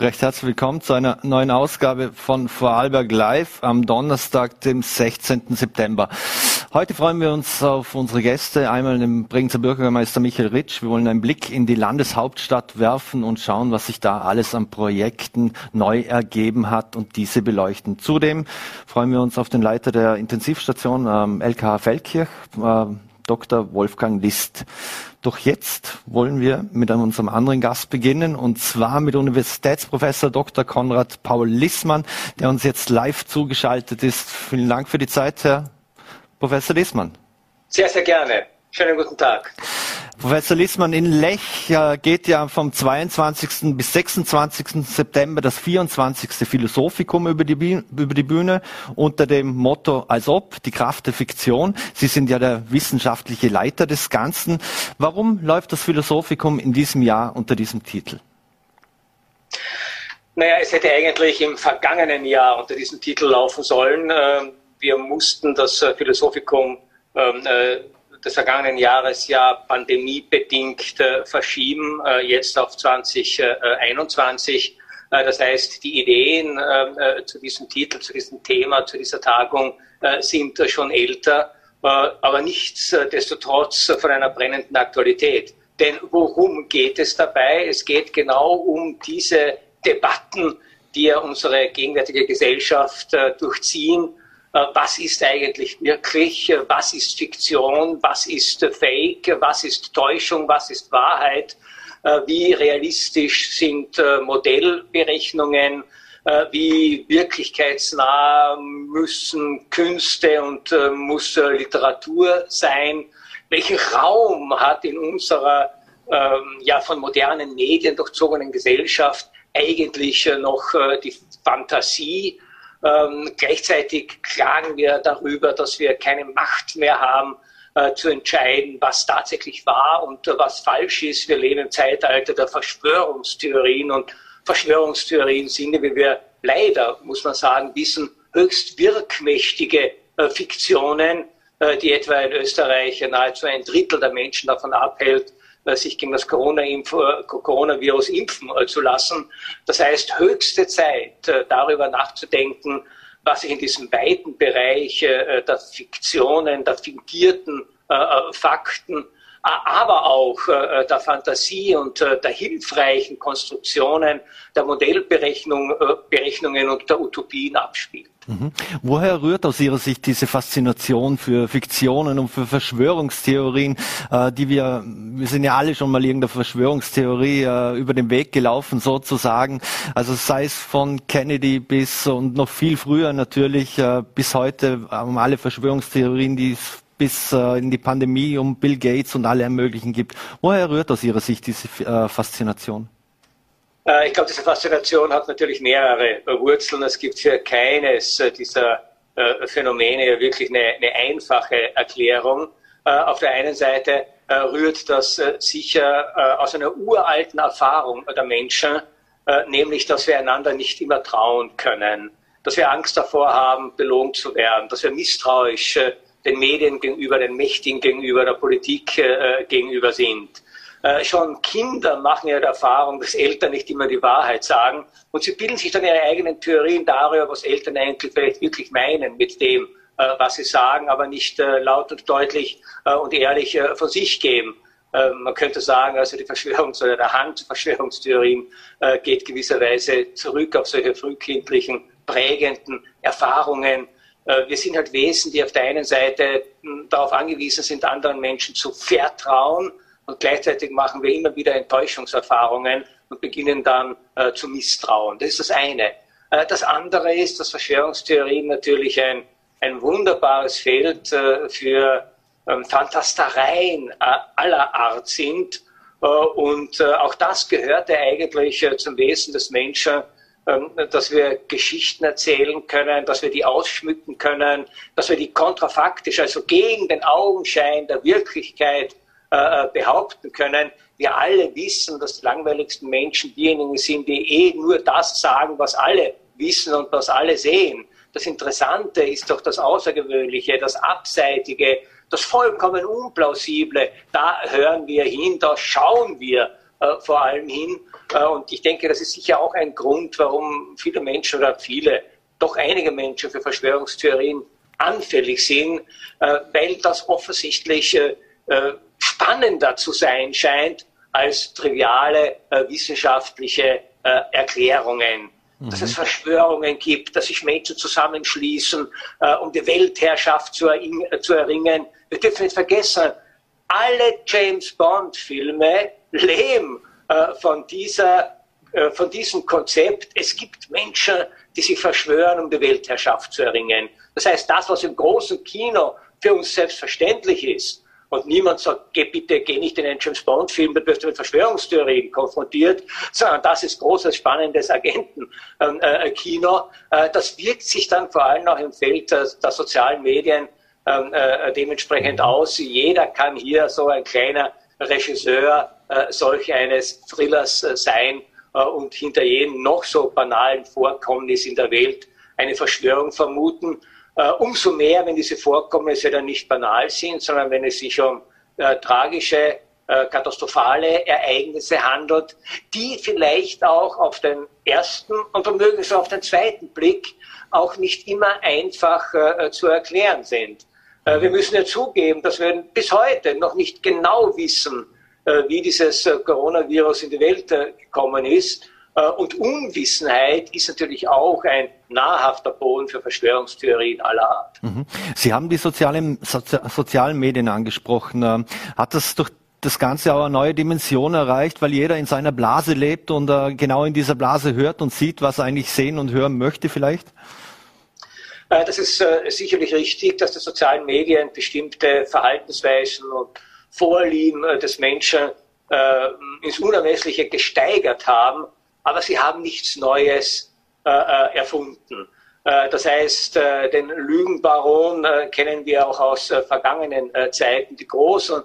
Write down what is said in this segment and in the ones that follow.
Recht herzlich willkommen zu einer neuen Ausgabe von Vorarlberg Live am Donnerstag, dem 16. September. Heute freuen wir uns auf unsere Gäste, einmal den Bregenzer Bürgermeister Michael Ritsch. Wir wollen einen Blick in die Landeshauptstadt werfen und schauen, was sich da alles an Projekten neu ergeben hat und diese beleuchten. Zudem freuen wir uns auf den Leiter der Intensivstation ähm, LKH Feldkirch, äh, Dr. Wolfgang List. Doch jetzt wollen wir mit unserem anderen Gast beginnen und zwar mit Universitätsprofessor Dr. Konrad Paul Lissmann, der uns jetzt live zugeschaltet ist. Vielen Dank für die Zeit, Herr Professor Lissmann. Sehr, sehr gerne. Schönen guten Tag. Professor Lissmann, in Lech äh, geht ja vom 22. bis 26. September das 24. Philosophikum über die, über die Bühne unter dem Motto Als ob, die Kraft der Fiktion. Sie sind ja der wissenschaftliche Leiter des Ganzen. Warum läuft das Philosophikum in diesem Jahr unter diesem Titel? Naja, es hätte eigentlich im vergangenen Jahr unter diesem Titel laufen sollen. Ähm, wir mussten das äh, Philosophikum ähm, äh, des vergangenen Jahres ja pandemiebedingt äh, verschieben, äh, jetzt auf 2021. Äh, das heißt, die Ideen zu diesem Titel, zu diesem Thema, zu dieser Tagung sind schon älter, aber nichtsdestotrotz von einer brennenden Aktualität. Denn worum geht es dabei? Es geht genau um diese Debatten, die ja unsere gegenwärtige Gesellschaft durchziehen was ist eigentlich wirklich, äh, was ist Fiktion, was ist Fake, was ist Täuschung, was ist Wahrheit, äh, wie realistisch sind Modellberechnungen, wie wirklichkeitsnah müssen Künste und muss Literatur sein, welchen Raum hat in unserer ähm, ja von modernen Medien durchzogenen Gesellschaft eigentlich noch die Fantasie, ähm, gleichzeitig klagen wir darüber, dass wir keine Macht mehr haben, äh, zu entscheiden, was tatsächlich wahr und äh, was falsch ist. Wir leben im Zeitalter der Verschwörungstheorien und Verschwörungstheorien sind, wie wir leider, muss man sagen, wissen, höchst wirkmächtige äh, Fiktionen, äh, die etwa in Österreich nahezu ein Drittel der Menschen davon abhält, sich gegen das äh, Coronavirus impfen äh, zu lassen. Das heißt, höchste Zeit, darüber nachzudenken, was sich in diesem weiten Bereich der Fiktionen, der fingierten Fakten, aber auch der Fantasie und der hilfreichen Konstruktionen, der Modellberechnungen und der Utopien abspielt. Mhm. Woher rührt aus Ihrer Sicht diese Faszination für Fiktionen und für Verschwörungstheorien, äh, die wir, wir sind ja alle schon mal irgendeiner Verschwörungstheorie äh, über den Weg gelaufen sozusagen, also sei es von Kennedy bis und noch viel früher natürlich äh, bis heute um alle Verschwörungstheorien, die es bis äh, in die Pandemie um Bill Gates und alle möglichen gibt. Woher rührt aus Ihrer Sicht diese äh, Faszination? Äh, ich glaube, diese Faszination hat natürlich mehrere Wurzeln. Es gibt für keines äh, dieser äh, Phänomene wirklich eine, eine einfache Erklärung. Auf der einen Seite rührt das sicher aus einer uralten Erfahrung der Menschen, nämlich, dass wir einander nicht immer trauen können, dass wir Angst davor haben, belohnt zu werden, dass wir misstrauisch den Medien gegenüber, den Mächtigen gegenüber, der Politik gegenüber sind äh, schon Kinder machen ja die Erfahrung, dass Eltern nicht immer die Wahrheit sagen und sie bilden sich dann ihre eigenen Theorien darüber, was Eltern eigentlich vielleicht wirklich meinen mit dem, äh, was sie sagen, aber nicht äh, laut und deutlich äh, und ehrlich äh, von sich geben. Ähm, man könnte sagen, also die Verschwörungs- oder der Hang zu Verschwörungstheorien äh, geht gewisserweise zurück auf solche frühkindlichen, prägenden Erfahrungen. Wir sind halt Wesen, die auf der einen Seite hm, darauf angewiesen sind, anderen Menschen zu vertrauen, und gleichzeitig machen wir immer wieder Enttäuschungserfahrungen und beginnen dann äh, zu misstrauen. Das ist das eine. Äh, das andere ist, dass Verschwörungstheorien natürlich ein, ein wunderbares Feld äh, für ähm, Fantastereien äh, aller Art sind. Äh, und äh, auch das gehörte eigentlich zum Wesen des Menschen, dass wir Geschichten erzählen können, dass wir die ausschmücken können, dass wir die kontrafaktisch, also gegen den Augenschein der Wirklichkeit äh, behaupten können. Wir alle wissen, dass die langweiligsten Menschen diejenigen sind, die eh nur das sagen, was alle wissen und was alle sehen. Das Interessante ist doch das Außergewöhnliche, das Abseitige, das vollkommen Unplausible. Da hören wir hin, da schauen wir vor allem hin. und ich denke, das ist sicher auch ein Grund, warum viele Menschen oder viele, doch einige Menschen für Verschwörungstheorien anfällig sind, weil das offensichtlich spannender zu sein scheint als triviale wissenschaftliche Erklärungen dass es mhm. Verschwörungen gibt, dass sich Menschen zusammenschließen, äh, um die Weltherrschaft äh, zu, erringen. Wir dürfen nicht vergessen, alle James Bond-Filme leben äh, von, dieser, äh, von diesem Konzept. Es gibt Menschen, die sich verschwören, um die Weltherrschaft zu erringen. Das heißt, das, was im großen Kino für uns selbstverständlich ist, und niemand sagt, geh bitte, geh nicht in einen James Bond-Film, da wirst du mit Verschwörungstheorien konfrontiert, sondern das ist großes, spannendes Agentenkino. Äh, das wirkt sich dann vor allem auch im Feld der, der sozialen Medien ähm, äh, dementsprechend aus. Jeder kann hier so ein kleiner Regisseur äh, solch eines Thrillers äh, sein äh, und hinter jedem noch so banalen Vorkommnis in der Welt eine Verschwörung vermuten. Äh, umso mehr, wenn diese Vorkommnisse dann nicht banal sind, sondern wenn es sich um äh, tragische, katastrophale Ereignisse handelt, die vielleicht auch auf den ersten und womöglich auf den zweiten Blick auch nicht immer einfach äh, zu erklären sind. Äh, wir müssen ja zugeben, dass wir bis heute noch nicht genau wissen, äh, wie dieses Coronavirus in die Welt gekommen ist. Äh, und Unwissenheit ist natürlich auch ein nahrhafter Boden für Verschwörungstheorien aller Art. Mhm. Sie haben die sozialen, Sozi sozialen Medien angesprochen. Ähm, hat das durch das Ganze auch eine neue Dimension erreicht, weil jeder in seiner Blase lebt und äh, genau in dieser Blase hört und sieht, was er eigentlich sehen und hören möchte vielleicht? Äh, das ist sicherlich richtig, dass die sozialen Medien bestimmte Verhaltensweisen und Vorlieben des Menschen ins Unermessliche gesteigert haben aber sie haben nichts Neues äh, äh erfunden. Äh, das heißt, äh, den Lügenbaron kennen wir auch aus vergangenen Zeiten, die großen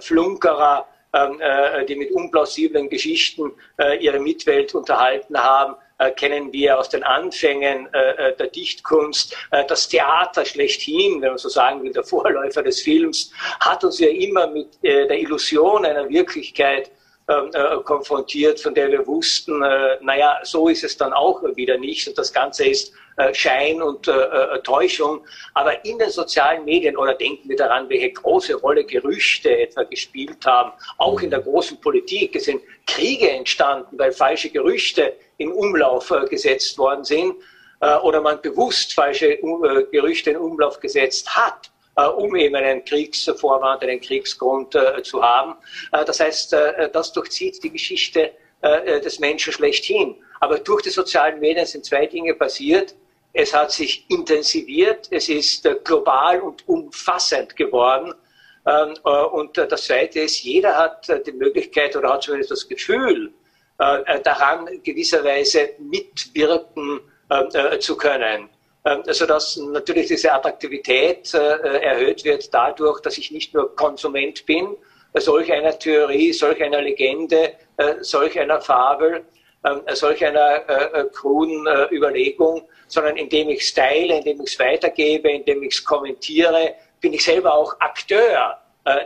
Flunkerer, ähm, die mit unplausiblen Geschichten ihre Mitwelt unterhalten haben, kennen wir aus den Anfängen der Dichtkunst. Das Theater schlechthin, wenn man so sagen will, der Vorläufer des Films, hat uns ja immer mit der Illusion einer Wirklichkeit ähm, äh, konfrontiert, von der wir wussten, äh, naja, so ist es dann auch wieder nicht und das Ganze ist äh, Schein und äh, äh, Täuschung. Aber in den sozialen Medien, oder denken wir daran, welche große Rolle Gerüchte etwa gespielt haben, auch in der großen Politik. Es sind Kriege entstanden, weil falsche Gerüchte in Umlauf äh, gesetzt worden sind oder man bewusst falsche Gerüchte in Umlauf gesetzt hat äh, um eben einen Kriegsvorwand, einen Kriegsgrund äh, zu haben. Äh, das heißt, das durchzieht die Geschichte des Menschen schlechthin. Aber durch die sozialen Medien sind zwei Dinge passiert. Es hat sich intensiviert, es ist global und umfassend geworden. Ähm, und das Zweite ist, jeder hat die Möglichkeit oder hat zumindest das Gefühl, daran gewisserweise mitwirken zu können. Ähm, sodass natürlich diese Attraktivität äh, erhöht wird dadurch, dass ich nicht nur Konsument bin, äh, solch einer Theorie, solch einer Legende, äh, solch einer Fabel, ähm, solch einer kruden Überlegung, sondern indem ich es teile, indem ich es weitergebe, indem ich es kommentiere, bin ich selber auch Akteur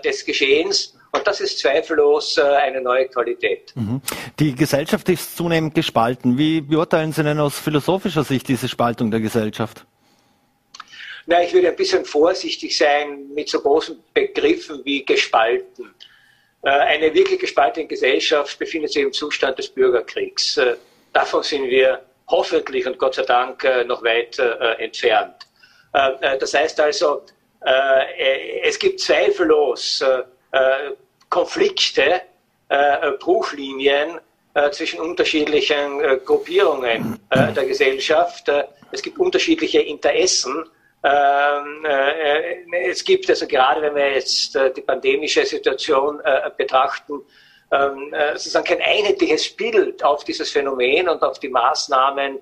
des Geschehens und das ist zweifellos äh, eine neue Qualität. Mhm. Die Gesellschaft ist zunehmend gespalten. Wie beurteilen Sie denn aus philosophischer Sicht diese Spaltung der Gesellschaft? Na, ich würde ein bisschen vorsichtig sein mit so großen Begriffen wie gespalten. Äh, eine wirklich gespaltene Gesellschaft befindet sich im Zustand des Bürgerkriegs. Äh, davon sind wir hoffentlich und Gott sei Dank noch weit entfernt. Das heißt also, es gibt zweifellos Konflikte, äh, Bruchlinien äh, zwischen unterschiedlichen äh, Gruppierungen äh, der Gesellschaft. Äh, es gibt unterschiedliche Interessen. Ähm, äh, es gibt also gerade, wenn wir jetzt die pandemische Situation betrachten, ähm, sozusagen kein einheitliches Bild auf dieses Phänomen und auf die Maßnahmen,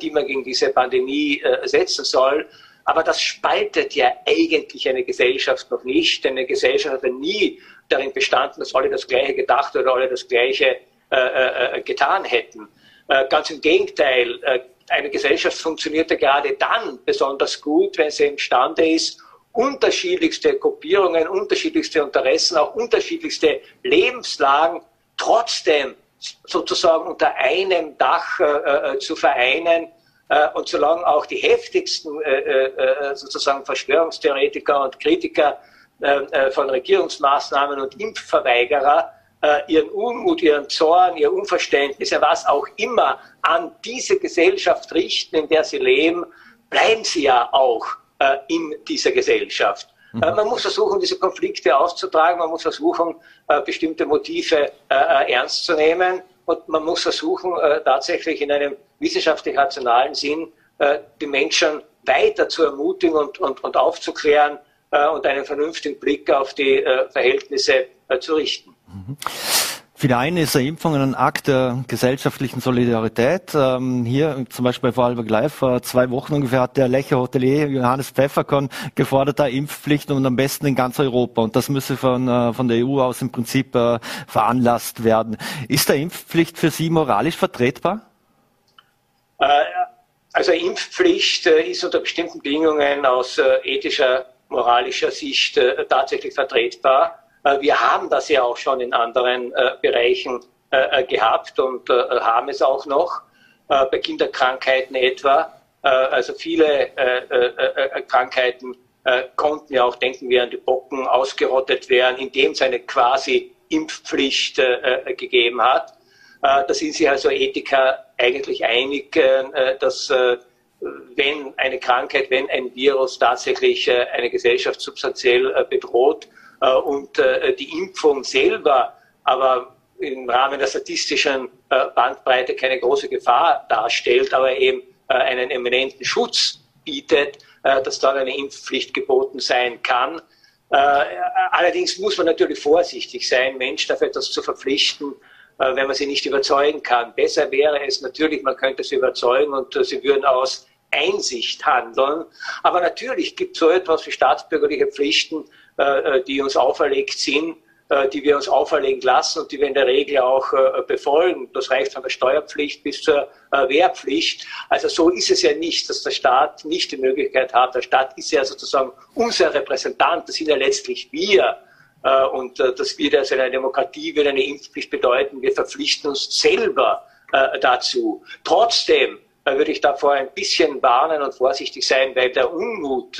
die man gegen diese Pandemie setzen soll. Aber das spaltet ja eigentlich eine Gesellschaft noch nicht, denn eine Gesellschaft hat ja nie darin bestanden, dass alle das Gleiche gedacht oder alle das Gleiche äh, äh, äh, getan hätten. Äh, ganz im Gegenteil, äh, eine Gesellschaft funktioniert ja gerade dann besonders gut, wenn sie imstande ist, unterschiedlichste Gruppierungen, unterschiedlichste Interessen, auch unterschiedlichste Lebenslagen trotzdem sozusagen unter einem Dach äh, zu vereinen. Äh, und solange auch die heftigsten äh, äh, sozusagen Verschwörungstheoretiker und Kritiker von Regierungsmaßnahmen und Impfverweigerer ihren Unmut, ihren Zorn, ihr Unverständnis, ja was auch immer an diese Gesellschaft richten, in der sie leben, bleiben sie ja auch in dieser Gesellschaft. Mhm. Man muss versuchen, diese Konflikte auszutragen, man muss versuchen, bestimmte Motive ernst zu nehmen und man muss versuchen, tatsächlich in einem wissenschaftlich rationalen Sinn äh, die Menschen weiter zu ermutigen und, und, und aufzuklären äh, und einen vernünftigen Blick auf die äh, Verhältnisse äh, zu richten. Mhm. Für die einen ist eine Impfung ein Akt der gesellschaftlichen Solidarität. Ähm, hier zum Beispiel bei Vorarlberg Live vor zwei Wochen ungefähr hat der Lecher Hotelier Johannes Pfefferkorn gefordert, eine Impfpflicht und am besten in ganz Europa. Und das müsse von, äh, von der EU aus im Prinzip äh, veranlasst werden. Ist der Impfpflicht für Sie moralisch vertretbar? Äh, also Impfpflicht äh, ist unter bestimmten Bedingungen aus äh, ethischer, moralischer Sicht tatsächlich vertretbar. Wir haben das ja auch schon in anderen Bereichen gehabt und haben es auch noch, bei Kinderkrankheiten etwa. Also viele Krankheiten konnten ja auch, denken wir an die Bocken, ausgerottet werden, indem es eine quasi Impfpflicht gegeben hat. Da sind sich also Ethiker eigentlich einig, äh, dass äh, wenn eine Krankheit, wenn ein Virus tatsächlich äh, eine Gesellschaft substanziell bedroht und die Impfung selber aber im Rahmen der statistischen Bandbreite keine große Gefahr darstellt, aber eben einen eminenten Schutz bietet, dass dann eine Impfpflicht geboten sein kann. Allerdings muss man natürlich vorsichtig sein, Menschen dafür etwas zu verpflichten, äh, wenn man sie nicht überzeugen kann. Besser wäre es natürlich, man könnte sie überzeugen und äh, sie würden aus Einsicht handeln. Aber natürlich gibt es so etwas wie staatsbürgerliche Pflichten, äh, die uns auferlegt sind, die wir uns auferlegen lassen und die wir in der Regel auch befolgen. Das reicht von der Steuerpflicht bis zur Wehrpflicht. Also so ist es ja nicht, dass der Staat nicht die Möglichkeit hat. Der Staat ist ja sozusagen unser Repräsentant. Das sind ja letztlich wir. Äh, und äh, das wird also in einer Demokratie, wird eine Impfpflicht bedeuten, wir verpflichten uns selber äh, dazu. Trotzdem würde ich davor ein bisschen warnen und vorsichtig sein, weil der Unmut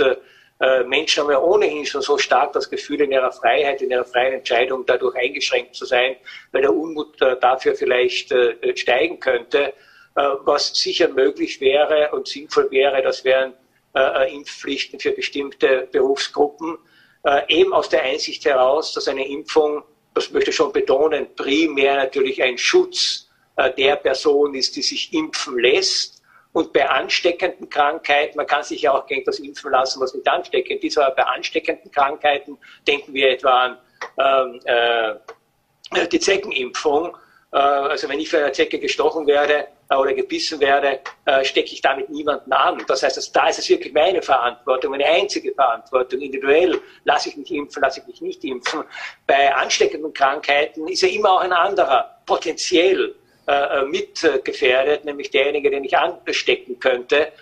Menschen haben ja ohnehin schon so stark das Gefühl, in ihrer Freiheit, in ihrer freien Entscheidung dadurch eingeschränkt zu sein, weil der Unmut dafür vielleicht steigen könnte. Was sicher möglich wäre und sinnvoll wäre, das wären Impfpflichten für bestimmte Berufsgruppen äh, eben aus der Einsicht heraus, dass eine Impfung, das möchte ich schon betonen, primär natürlich ein Schutz äh, der Person ist, die sich impfen lässt. Und bei ansteckenden Krankheiten, man kann sich ja auch gegen das impfen lassen, was nicht ansteckend ist, aber bei ansteckenden Krankheiten denken wir etwa an ähm, äh, die Zeckenimpfung. Äh, also wenn ich für eine Zecke gestochen werde, äh, oder gebissen werde, äh, stecke ich damit niemanden an. Das heißt, also, da ist es wirklich meine Verantwortung, meine einzige Verantwortung. Individuell lasse ich mich impfen, lasse ich mich nicht impfen. Bei ansteckenden Krankheiten ist ja immer auch ein anderer potenziell äh, mitgefährdet, nämlich derjenige, den ich anstecken könnte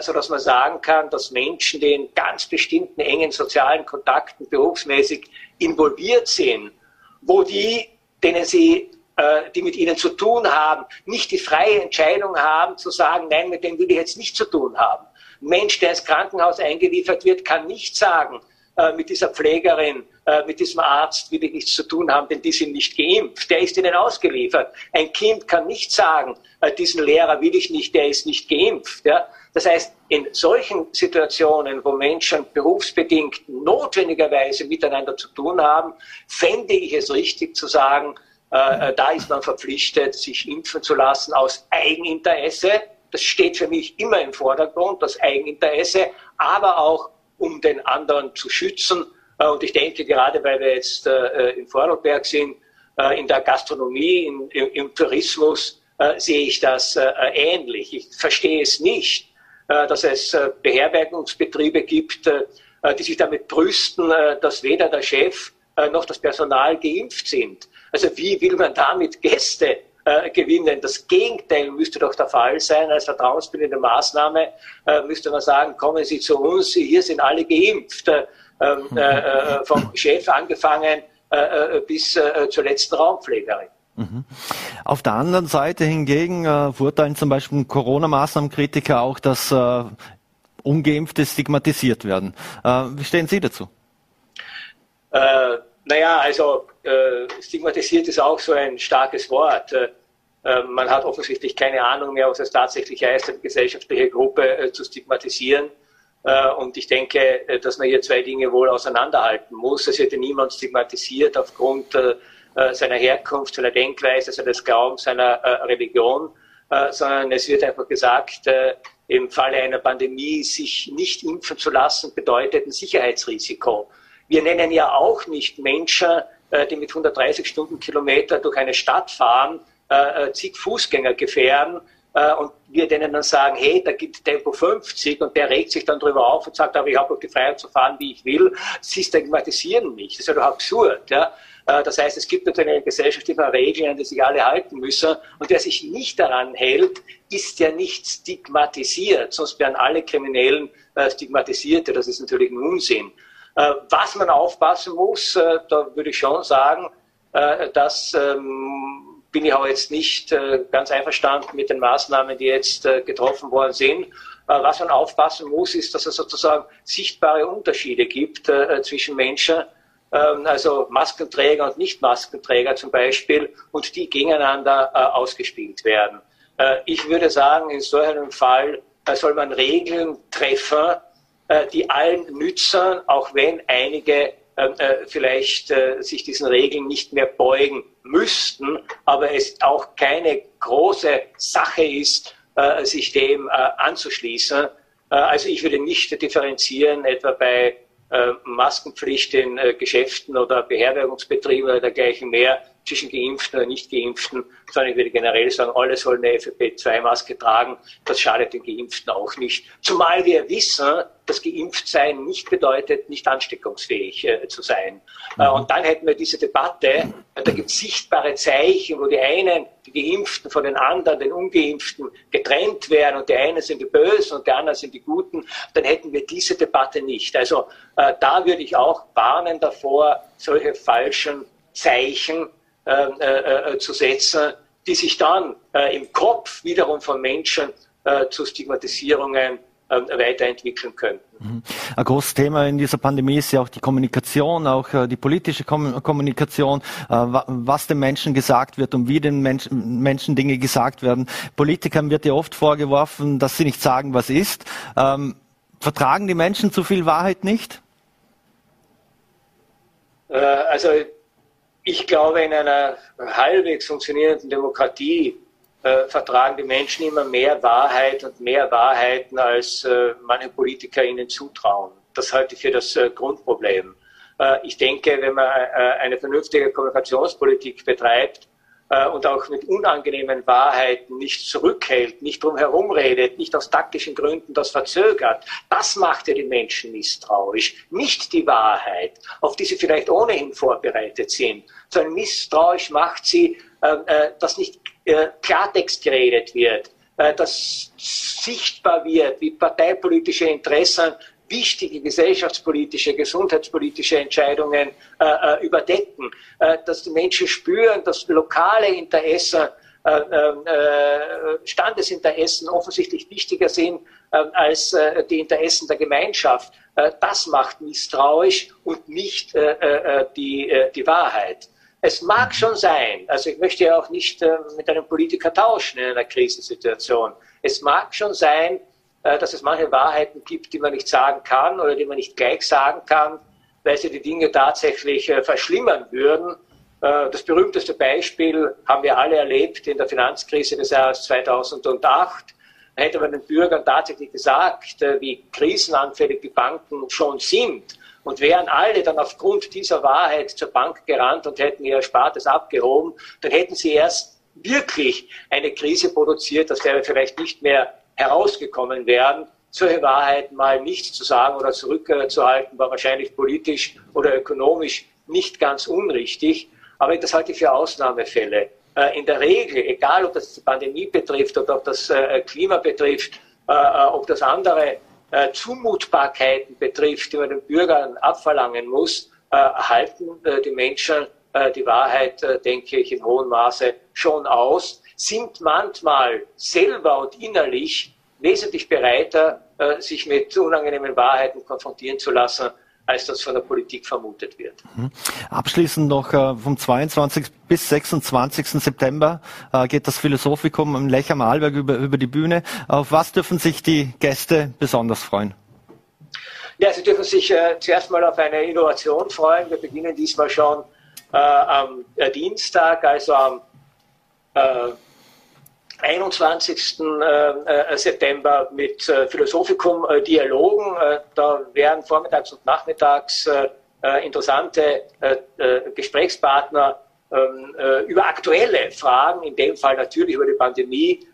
so dass man sagen kann, dass Menschen, die in ganz bestimmten engen sozialen Kontakten berufsmäßig involviert sind, wo die, denen sie äh, die mit ihnen zu tun haben, nicht die freie Entscheidung haben zu sagen, nein, mit dem will ich jetzt nichts zu tun haben. Ein Mensch, der ins Krankenhaus eingeliefert wird, kann nicht sagen, äh, mit dieser Pflegerin, äh, mit diesem Arzt will ich nichts zu tun haben, denn die sind nicht geimpft. Der ist ihnen ausgeliefert. Ein Kind kann nicht sagen, diesen Lehrer will ich nicht, der ist nicht geimpft. Das heißt, in solchen Situationen, wo Menschen berufsbedingt notwendigerweise miteinander zu tun haben, fände ich es richtig zu sagen, äh, äh, da ist man verpflichtet, sich impfen zu lassen aus Eigeninteresse. Das steht für mich immer im Vordergrund, das Eigeninteresse, aber auch um den anderen zu schützen. Äh, und ich denke, gerade weil wir jetzt äh, in Vorarlberg sind, äh, in der Gastronomie, in, im, im, Tourismus, äh, sehe ich das ähnlich. Ich verstehe es nicht, dass es Beherbergungsbetriebe gibt, die sich damit brüsten, dass weder der Chef noch das Personal geimpft sind. Also wie will man damit Gäste äh, gewinnen? Das Gegenteil müsste doch der Fall sein. Als vertrauensbildende Maßnahme äh, müsste man sagen, kommen Sie zu uns, hier sind alle geimpft. Äh, ähm, äh, äh vom Chef angefangen äh, bis zur letzten Raumpflegerin. Mhm. Auf der anderen Seite hingegen äh, verurteilen zum Beispiel Corona-Maßnahmenkritiker auch, dass äh, Ungeimpfte stigmatisiert werden. Äh, wie stehen Sie dazu? Äh, naja, also äh, stigmatisiert ist auch so ein starkes Wort. Äh, äh, man hat offensichtlich keine Ahnung mehr, was es tatsächlich heißt, eine gesellschaftliche Gruppe äh, zu stigmatisieren. Äh, und ich denke, dass man hier zwei Dinge wohl auseinanderhalten muss. Es wird ja niemand stigmatisiert aufgrund seiner Herkunft, seiner Denkweise, seines Glaubens, seiner Religion, sondern es wird einfach gesagt, im Falle einer Pandemie sich nicht impfen zu lassen, bedeutet ein Sicherheitsrisiko. Wir nennen ja auch nicht Menschen, die mit 130 Stundenkilometer durch eine Stadt fahren, äh, äh, zig Fußgänger gefährden äh, und wir denen dann sagen, hey, da gibt Tempo 50 und der regt sich dann drüber auf und sagt, aber ich habe doch die Freiheit zu fahren, wie ich will. Sie stigmatisieren mich. Das ist ja doch absurd. Ja? Äh, das heißt, es gibt natürlich eine Gesellschaft, die Regeln, an die sich alle halten müssen. Und wer sich nicht daran hält, ist ja nicht stigmatisiert. Sonst wären alle Kriminellen äh, Stigmatisierte. Das ist natürlich ein Unsinn. Äh, was man aufpassen muss, da würde ich schon sagen, dass ähm, bin ich auch jetzt nicht äh, ganz einverstanden mit den Maßnahmen, die jetzt äh, getroffen worden sind. Äh, was man aufpassen muss, ist, dass es sozusagen sichtbare Unterschiede gibt zwischen Menschen, ähm, also Maskenträger und Nicht-Maskenträger zum Beispiel, und die gegeneinander ausgespielt werden. Ich würde sagen, in so einem Fall soll man Regeln treffen, die allen nützen, auch wenn einige äh, vielleicht äh, sich diesen Regeln nicht mehr beugen müssten, aber es auch keine große Sache ist, äh, sich dem anzuschließen. also ich würde nicht differenzieren, etwa bei Maskenpflicht in Geschäften oder Beherbergungsbetrieben oder dergleichen mehr zwischen Geimpften oder Nicht-Geimpften, sondern ich würde generell sagen, alle sollen eine FFP2-Maske tragen. Das schadet den Geimpften auch nicht. Zumal wir wissen, dass geimpft sein nicht bedeutet, nicht ansteckungsfähig äh, zu sein. Äh, mhm. und dann hätten wir diese Debatte, äh, da gibt es sichtbare Zeichen, wo die einen, die Geimpften von den anderen, den Ungeimpften getrennt werden und die einen sind die Bösen und die anderen sind die Guten, dann hätten wir diese Debatte nicht. Also äh, da würde ich auch warnen davor, solche falschen Zeichen äh, äh, äh, zu setzen, die sich dann im Kopf wiederum von Menschen zu Stigmatisierungen weiterentwickeln könnten. Mhm. Ein großes Thema in dieser Pandemie ist ja auch die Kommunikation, auch die politische Kommunikation, was den Menschen gesagt wird und wie den Menschen Dinge gesagt werden. Politikern wird ja oft vorgeworfen, dass sie nicht sagen, was ist. Ähm, vertragen die Menschen zu viel Wahrheit nicht? Also ich glaube, in einer halbwegs funktionierenden Demokratie äh, vertragen die Menschen immer mehr Wahrheit und mehr Wahrheiten, als äh, manche Politiker ihnen zutrauen. Das halte ich für das äh, Grundproblem. Äh, ich denke, wenn man äh, eine vernünftige Kommunikationspolitik betreibt, äh, und auch mit unangenehmen Wahrheiten nicht zurückhält, nicht drum herum redet, nicht aus taktischen Gründen das verzögert. Das macht ja die Menschen misstrauisch, nicht die Wahrheit, auf die sie vielleicht ohnehin vorbereitet sind, sondern misstrauisch macht sie, äh, äh, dass nicht äh, Klartext geredet wird, dass sichtbar wird, wie parteipolitische Interessen wichtige gesellschaftspolitische, gesundheitspolitische Entscheidungen äh, äh, überdecken, äh, dass die Menschen spüren, dass lokale Interessen, äh, äh, Standesinteressen offensichtlich wichtiger sind äh, als die Interessen der Gemeinschaft. das macht misstrauisch und nicht die, die Wahrheit. Es mag schon sein, also ich möchte ja auch nicht mit einem Politiker tauschen in einer Krisensituation. Es mag schon sein, dass es manche Wahrheiten gibt, die man nicht sagen kann oder die man nicht gleich sagen kann, weil sie die Dinge tatsächlich äh, verschlimmern würden. Äh, das berühmteste Beispiel haben wir alle erlebt in der Finanzkrise des Jahres 2008. Da hätte man den Bürgern tatsächlich gesagt, wie krisenanfällig die Banken schon sind. Und wären alle dann aufgrund dieser Wahrheit zur Bank gerannt und hätten ihr Erspartes abgehoben, dann hätten sie erst wirklich eine Krise produziert. Das wäre vielleicht nicht mehr herausgekommen wären. Solche Wahrheiten mal nicht zu sagen oder zurückzuhalten, war wahrscheinlich politisch oder ökonomisch nicht ganz unrichtig. Aber das halte ich für Ausnahmefälle. Äh, in der Regel, egal ob das die Pandemie betrifft oder ob das äh, Klima betrifft, äh, ob das andere Zumutbarkeiten betrifft, die man den Bürgern abverlangen muss, halten die Menschen die Wahrheit, denke ich, in hohem Maße schon aus, sind manchmal selber und innerlich wesentlich bereiter, äh, sich mit unangenehmen Wahrheiten konfrontieren zu lassen, als das von der Politik vermutet wird. Mhm. Abschließend noch äh, vom 22. bis 26. September äh, geht das Philosophikum im Lech am Arlberg über, über die Bühne. Auf was dürfen sich die Gäste besonders freuen? Ja, Sie dürfen sich äh, zuerst mal auf eine Innovation freuen. Wir beginnen diesmal schon äh, am Dienstag, also am äh, 21. Äh, September mit äh, Philosophikum-Dialogen. da werden vormittags und nachmittags interessante Gesprächspartner ähm, über aktuelle Fragen, in dem Fall natürlich über die Pandemie,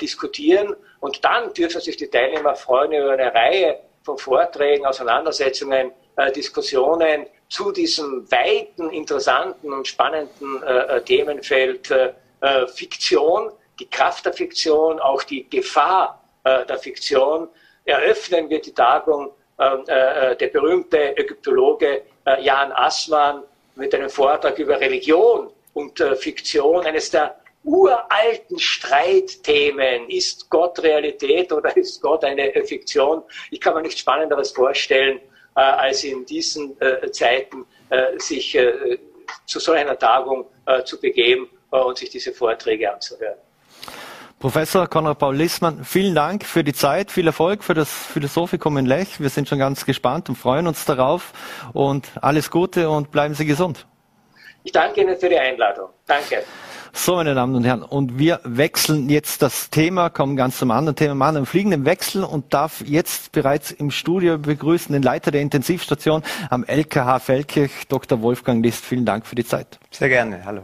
diskutieren. Und dann dürfen sich die Teilnehmer freuen über eine Reihe von Vorträgen, Auseinandersetzungen, Diskussionen zu diesem weiten, interessanten und spannenden Themenfeld Fiktion die Kraft der Fiktion, auch die Gefahr äh, der Fiktion. Eröffnen wird die Tagung ähm, äh, der berühmte Ägyptologe äh, Jan Assmann mit einem Vortrag über Religion und äh, Fiktion, eines der uralten Streitthemen. Ist Gott Realität oder ist Gott eine äh, Fiktion? Ich kann mir nichts Spannenderes vorstellen, äh, als in diesen Zeiten sich zu so einer Tagung zu begeben und sich diese Vorträge anzuhören. Professor Konrad Paul Lissmann, vielen Dank für die Zeit, viel Erfolg für das Philosophikum in Lech. Wir sind schon ganz gespannt und freuen uns darauf. Und alles Gute und bleiben Sie gesund. Ich danke Ihnen für die Einladung. Danke. So, meine Damen und Herren, und wir wechseln jetzt das Thema, kommen ganz zum anderen Thema, machen einen fliegenden Wechsel und darf jetzt bereits im Studio begrüßen den Leiter der Intensivstation am LKH Feldkirch, Dr. Wolfgang List. Vielen Dank für die Zeit. Sehr gerne, hallo.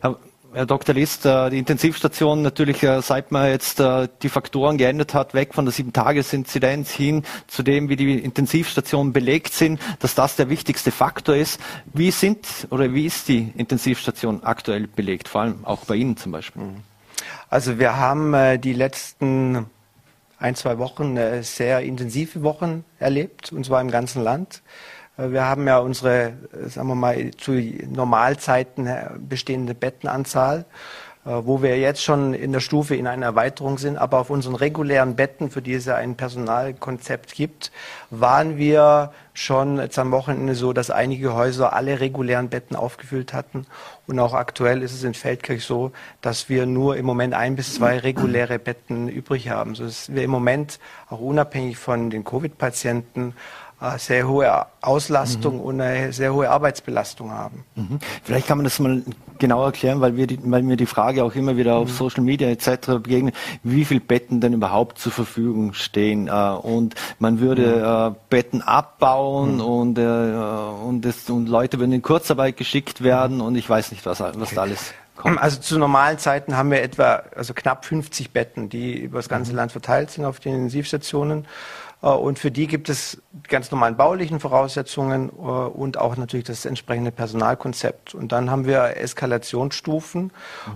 Herr Herr Dr. List, äh, die Intensivstation natürlich, äh, seit man jetzt äh, die Faktoren geändert hat, weg von der Sieben-Tages-Inzidenz hin zu dem, wie die Intensivstationen belegt sind, dass das der wichtigste Faktor ist. Wie sind oder wie ist die Intensivstation aktuell belegt, vor allem auch bei Ihnen zum Beispiel? Mhm. Also wir haben die letzten ein, zwei Wochen sehr intensive Wochen erlebt, und zwar im ganzen Land. Äh, wir haben ja unsere, äh, sagen wir mal, zu Normalzeiten äh, bestehende Bettenanzahl, wo wir jetzt schon in der Stufe in einer Erweiterung sind. Aber auf unseren regulären Betten, für die es ja ein Personalkonzept gibt, waren wir schon jetzt am Wochenende so, dass einige Häuser alle regulären Betten aufgefüllt hatten. Und auch aktuell ist es in Feldkirch so, dass wir nur im Moment ein bis zwei reguläre Betten übrig haben, sodass wir im Moment auch unabhängig von den Covid-Patienten sehr hohe Auslastung mhm. und eine sehr hohe Arbeitsbelastung haben. Mhm. Vielleicht kann man das mal genau erklären, weil, wir die, weil mir die Frage auch immer wieder auf mhm. Social Media etc. begegnet, wie viele Betten denn überhaupt zur Verfügung stehen. Äh, und man würde mhm. äh, Betten abbauen mhm. und, äh, und, das, und Leute würden in Kurzarbeit geschickt werden und ich weiß nicht, was, was okay. da alles kommt. Also zu normalen Zeiten haben wir etwa also knapp 50 Betten, die über das ganze. Land verteilt sind auf den Intensivstationen. Äh, und für die gibt es ganz normalen baulichen Voraussetzungen äh, und auch natürlich das entsprechende Personalkonzept. Und dann haben wir Eskalationsstufen, mhm.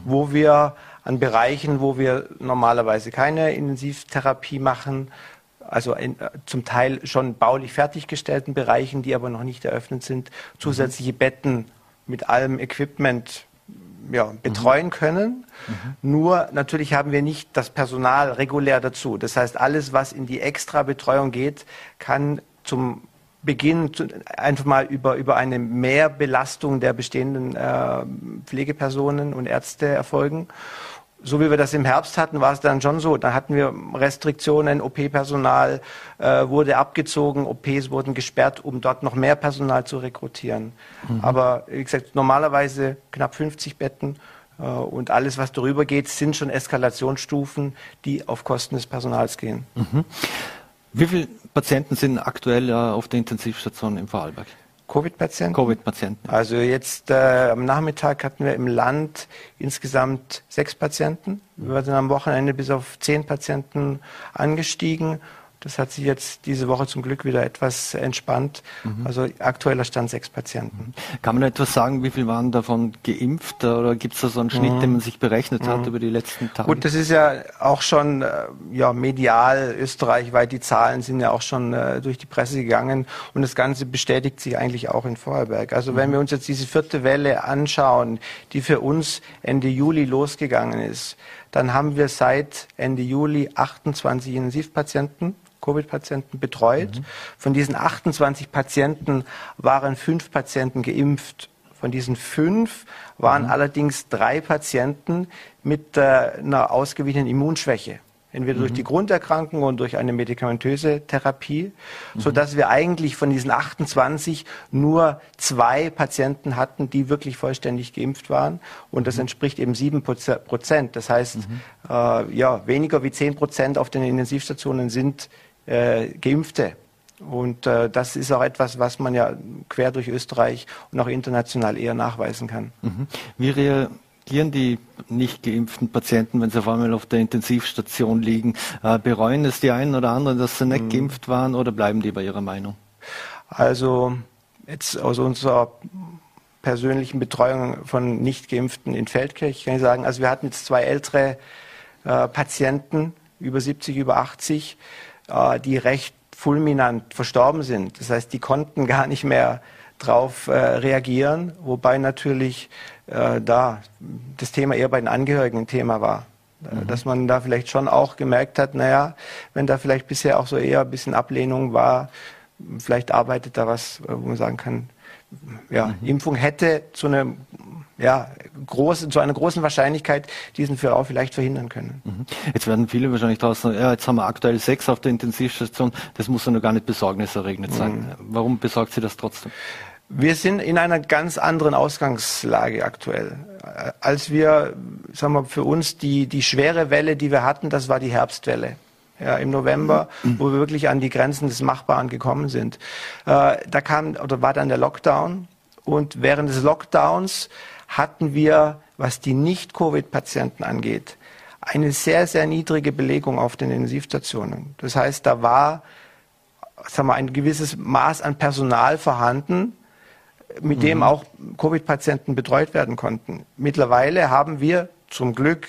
wo wir an Bereichen, wo wir normalerweise keine Intensivtherapie machen, also in, äh, zum Teil schon baulich fertiggestellten Bereichen, die aber noch nicht eröffnet sind, zusätzliche mhm. Betten mit allem Equipment ja, betreuen mhm. können. Mhm. Nur natürlich haben wir nicht das Personal regulär dazu. Das heißt, alles, was in die Extrabetreuung geht, kann zum Beginn einfach mal über, über eine Mehrbelastung der bestehenden äh, Pflegepersonen und Ärzte erfolgen so wie wir das im Herbst hatten, war es dann schon so. Da hatten wir Restriktionen, OP-Personal äh, wurde abgezogen, OPs wurden gesperrt, um dort noch mehr Personal zu rekrutieren. Mhm. Aber wie gesagt, normalerweise knapp 50 Betten äh, und alles, was darüber geht, sind schon Eskalationsstufen, die auf Kosten des Personals gehen. Mhm. Wie viele Patienten sind aktuell äh, auf der Intensivstation im Vorarlberg? Covid-Patienten? Covid-Patienten. Also jetzt äh, am Nachmittag hatten wir im Land insgesamt sechs Patienten. Wir sind am Wochenende bis auf zehn Patienten angestiegen. Das hat sich jetzt diese Woche zum Glück wieder etwas entspannt. Mhm. Also aktueller Stand sechs Patienten. Mhm. Kann man etwas sagen, wie viel waren davon geimpft oder gibt es da so einen Schnitt, mhm. den man sich berechnet mhm. hat über die letzten Tage? Gut, das ist ja auch schon äh, ja, medial österreichweit. Die Zahlen sind ja auch schon äh, durch die Presse gegangen und das Ganze bestätigt sich eigentlich auch in Vorarlberg. Also wenn mhm. wir uns jetzt diese vierte Welle anschauen, die für uns Ende Juli losgegangen ist, dann haben wir seit Ende Juli 28 Intensivpatienten Covid-Patienten betreut. Mhm. Von diesen 28 Patienten waren fünf Patienten geimpft. Von diesen fünf waren mhm. allerdings drei Patienten mit äh, einer ausgewiesenen Immunschwäche. Entweder mhm. durch die Grunderkrankung und durch eine medikamentöse Therapie, mhm. so dass wir eigentlich von diesen 28 nur zwei Patienten hatten, die wirklich vollständig geimpft waren. Und das mhm. entspricht eben sieben Prozent. Das heißt, mhm. äh, ja, weniger wie zehn Prozent auf den Intensivstationen sind äh, Geimpfte. Und äh, das ist auch etwas, was man ja quer durch Österreich und auch international eher nachweisen kann. Mhm. Wie reagieren die nicht geimpften Patienten, wenn sie auf einmal auf der Intensivstation liegen? Äh, bereuen es die einen oder anderen, dass sie nicht mhm. geimpft waren oder bleiben die bei ihrer Meinung? Also jetzt aus unserer persönlichen Betreuung von nicht geimpften in Feldkirch kann ich sagen, also wir hatten jetzt zwei ältere äh, Patienten, über 70, über 80, äh, die recht fulminant verstorben sind. Das heißt, die konnten gar nicht mehr darauf äh, reagieren, wobei natürlich äh, da das Thema eher bei den Angehörigen ein Thema war. Mhm. Dass man da vielleicht schon auch gemerkt hat, naja, wenn da vielleicht bisher auch so eher ein bisschen Ablehnung war, vielleicht arbeitet da was, wo man sagen kann, ja, mhm. Impfung hätte zu einem ja, groß, zu einer großen Wahrscheinlichkeit diesen Verlauf vielleicht verhindern können. Mhm. Jetzt werden viele wahrscheinlich draußen, ja, jetzt haben wir aktuell sechs auf der Intensivstation, das muss ja noch gar nicht besorgniserregend sein. Mhm. Warum besorgt Sie das trotzdem? Wir sind in einer ganz anderen Ausgangslage aktuell. Als wir, sagen wir, für uns die, die schwere Welle, die wir hatten, das war die Herbstwelle. Ja, im November, mhm. wo wir wirklich an die Grenzen des Machbaren gekommen sind. Äh, da kam, oder war dann der Lockdown. Und während des Lockdowns hatten wir, was die Nicht-Covid-Patienten angeht, eine sehr, sehr niedrige Belegung auf den Intensivstationen. Das heißt, da war sagen wir, ein gewisses Maß an Personal vorhanden, mit mhm. dem auch Covid-Patienten betreut werden konnten. Mittlerweile haben wir zum Glück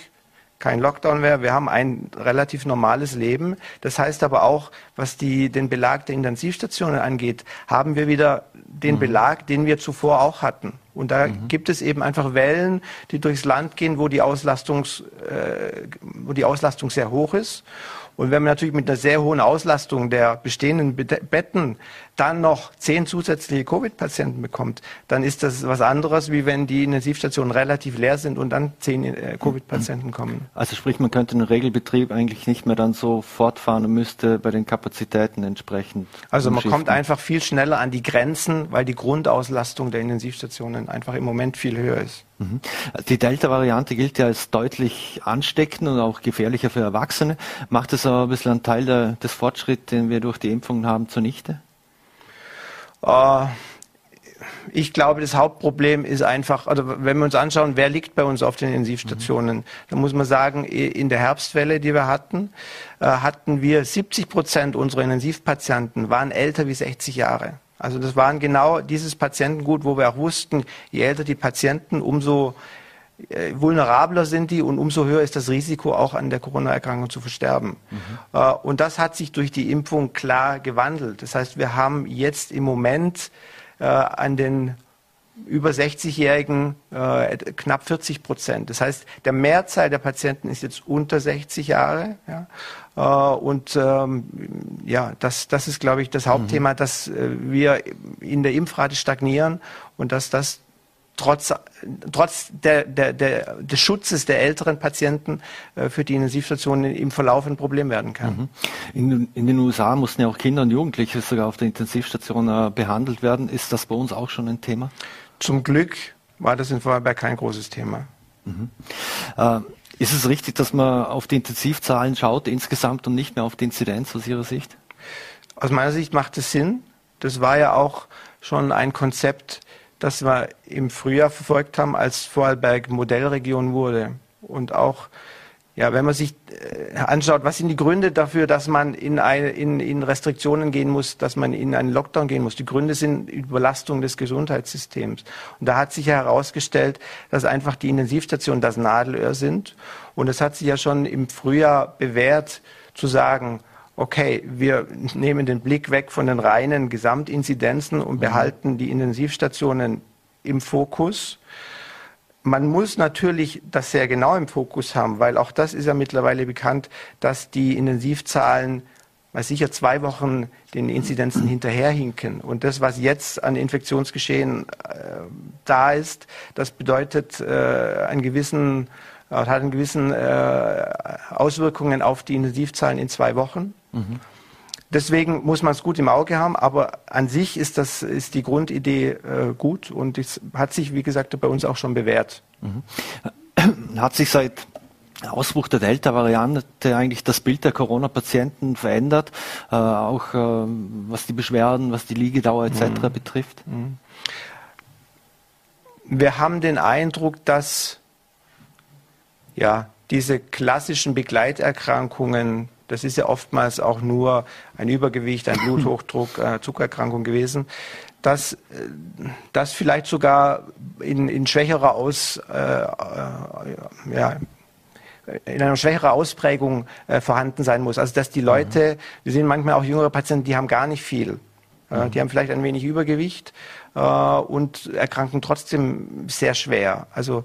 kein Lockdown mehr. Wir haben ein relativ normales Leben. Das heißt aber auch, was die, den Belag der Intensivstationen angeht, haben wir wieder den mhm. Belag, den wir zuvor auch hatten. Und da mhm. gibt es eben einfach Wellen, die durchs Land gehen, wo die, Auslastungs, äh, wo die Auslastung sehr hoch ist. Und wenn man natürlich mit einer sehr hohen Auslastung der bestehenden Betten dann noch zehn zusätzliche Covid-Patienten bekommt, dann ist das was anderes, wie wenn die Intensivstationen relativ leer sind und dann zehn äh, Covid-Patienten kommen. Also sprich, man könnte den Regelbetrieb eigentlich nicht mehr dann so fortfahren und müsste bei den Kapazitäten entsprechend. Also man kommt einfach viel schneller an die Grenzen, weil die Grundauslastung der Intensivstationen einfach im Moment viel höher ist. Mhm. Die Delta-Variante gilt ja als deutlich ansteckend und auch gefährlicher für Erwachsene. Macht das aber ein bisschen einen Teil der, des Fortschritts, den wir durch die Impfungen haben, zunichte? Äh, ich glaube, das Hauptproblem ist einfach, also wenn wir uns anschauen, wer liegt bei uns auf den Intensivstationen, mhm. dann muss man sagen, in der Herbstwelle, die wir hatten, äh, hatten wir 70 Prozent unserer Intensivpatienten waren älter wie 60 Jahre. Also das waren genau dieses Patientengut, wo wir auch wussten, je älter die Patienten, umso vulnerabler sind die und umso höher ist das Risiko, auch an der Corona-Erkrankung zu versterben. Mhm. Äh, und das hat sich durch die Impfung klar gewandelt. Das heißt, wir haben jetzt im Moment äh, an den über 60-Jährigen äh, knapp 40 Prozent. Das heißt, der Mehrzahl der Patienten ist jetzt unter 60 Jahre. Ja? Äh, und ähm, ja, das, das ist, glaube ich, das Hauptthema, mhm. dass äh, wir in der Impfrate stagnieren und dass das trotz, trotz der, der, der, des Schutzes der älteren Patienten äh, für die Intensivstationen im Verlauf ein Problem werden kann. Mhm. In, in, den USA mussten ja auch Kinder und Jugendliche sogar auf der Intensivstation äh, behandelt werden. Ist das bei uns auch schon ein Thema? Zum Glück war das in Vorarlberg kein großes Thema. Mhm. Äh, ist es richtig, dass man auf die Intensivzahlen schaut insgesamt und nicht mehr auf die Inzidenz aus Ihrer Sicht? Aus meiner Sicht macht es Sinn. Das war ja auch schon ein Konzept, das wir im Frühjahr verfolgt haben, als Vorarlberg Modellregion wurde und auch ja, wenn man sich äh, anschaut, was sind die Gründe dafür, dass man in, eine, in, in Restriktionen gehen muss, dass man in einen Lockdown gehen muss? Die Gründe sind Überlastung des Gesundheitssystems. Und da hat sich herausgestellt, dass einfach die Intensivstationen das Nadelöhr sind. Und es hat sich ja schon im Frühjahr bewährt zu sagen, okay, wir nehmen den Blick weg von den reinen Gesamtinzidenzen und mhm. behalten die Intensivstationen im Fokus man muss natürlich das sehr genau im Fokus haben, weil auch das ist ja mittlerweile bekannt, dass die Intensivzahlen mal sicher zwei Wochen den Inzidenzen hinterherhinken. Und das, was jetzt an Infektionsgeschehen äh, da ist, das bedeutet äh, einen gewissen, äh, hat einen gewissen äh, Auswirkungen auf die Intensivzahlen in zwei Wochen. Mhm. Deswegen muss man es gut im Auge haben, aber an sich ist das ist die Grundidee äh, gut und es hat sich, wie gesagt, bei uns auch schon bewährt. Mhm. Hat sich seit Ausbruch der Delta-Variante eigentlich das Bild der Corona-Patienten verändert, äh, auch äh, was die Beschwerden, was die Liegedauer etc. Mhm. betrifft? Mhm. Wir haben den Eindruck, dass ja diese klassischen Begleiterkrankungen das ist ja oftmals auch nur ein Übergewicht, ein Bluthochdruck, äh, Zuckererkrankung gewesen. Dass äh, das vielleicht sogar in, in schwächerer Aus, äh, äh, ja, in einer schwächeren Ausprägung äh, vorhanden sein muss. Also dass die Leute, mhm. wir sehen manchmal auch jüngere Patienten, die haben gar nicht viel. Mhm. Die haben vielleicht ein wenig Übergewicht äh, und erkranken trotzdem sehr schwer. Also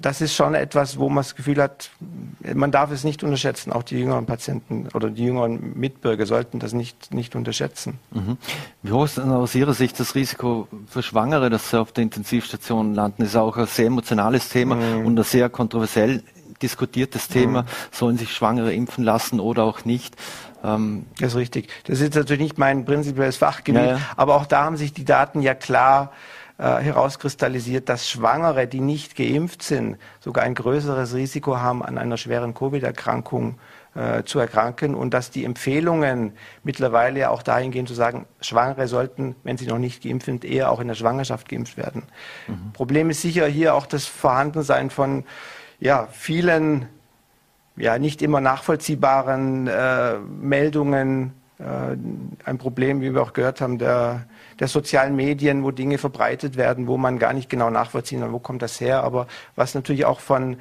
das ist schon etwas, wo man das Gefühl hat, man darf es nicht unterschätzen. Auch die jüngeren Patienten oder die jüngeren Mitbürger sollten das nicht, nicht unterschätzen. Mhm. Wie hoch ist denn aus Ihrer Sicht das Risiko für Schwangere, dass sie auf der Intensivstation landen? Das ist auch ein sehr emotionales Thema mhm. und ein sehr kontroversiell diskutiertes Thema. Mhm. Sollen sich Schwangere impfen lassen oder auch nicht? Ähm, das ist richtig. Das ist natürlich nicht mein prinzipielles Fachgebiet, ja, ja. aber auch da haben sich die Daten ja klar äh, herauskristallisiert, dass Schwangere, die nicht geimpft sind, sogar ein größeres Risiko haben, an einer schweren Covid-Erkrankung äh, zu erkranken und dass die Empfehlungen mittlerweile ja auch dahingehend zu sagen, Schwangere sollten, wenn sie noch nicht geimpft sind, eher auch in der Schwangerschaft geimpft werden. Mhm. Problem ist sicher hier auch das Vorhandensein von ja, vielen ja, nicht immer nachvollziehbaren äh, Meldungen, äh, ein Problem, wie wir auch gehört haben, der, der sozialen Medien, wo Dinge verbreitet werden, wo man gar nicht genau nachvollziehen kann, wo kommt das her, aber was natürlich auch von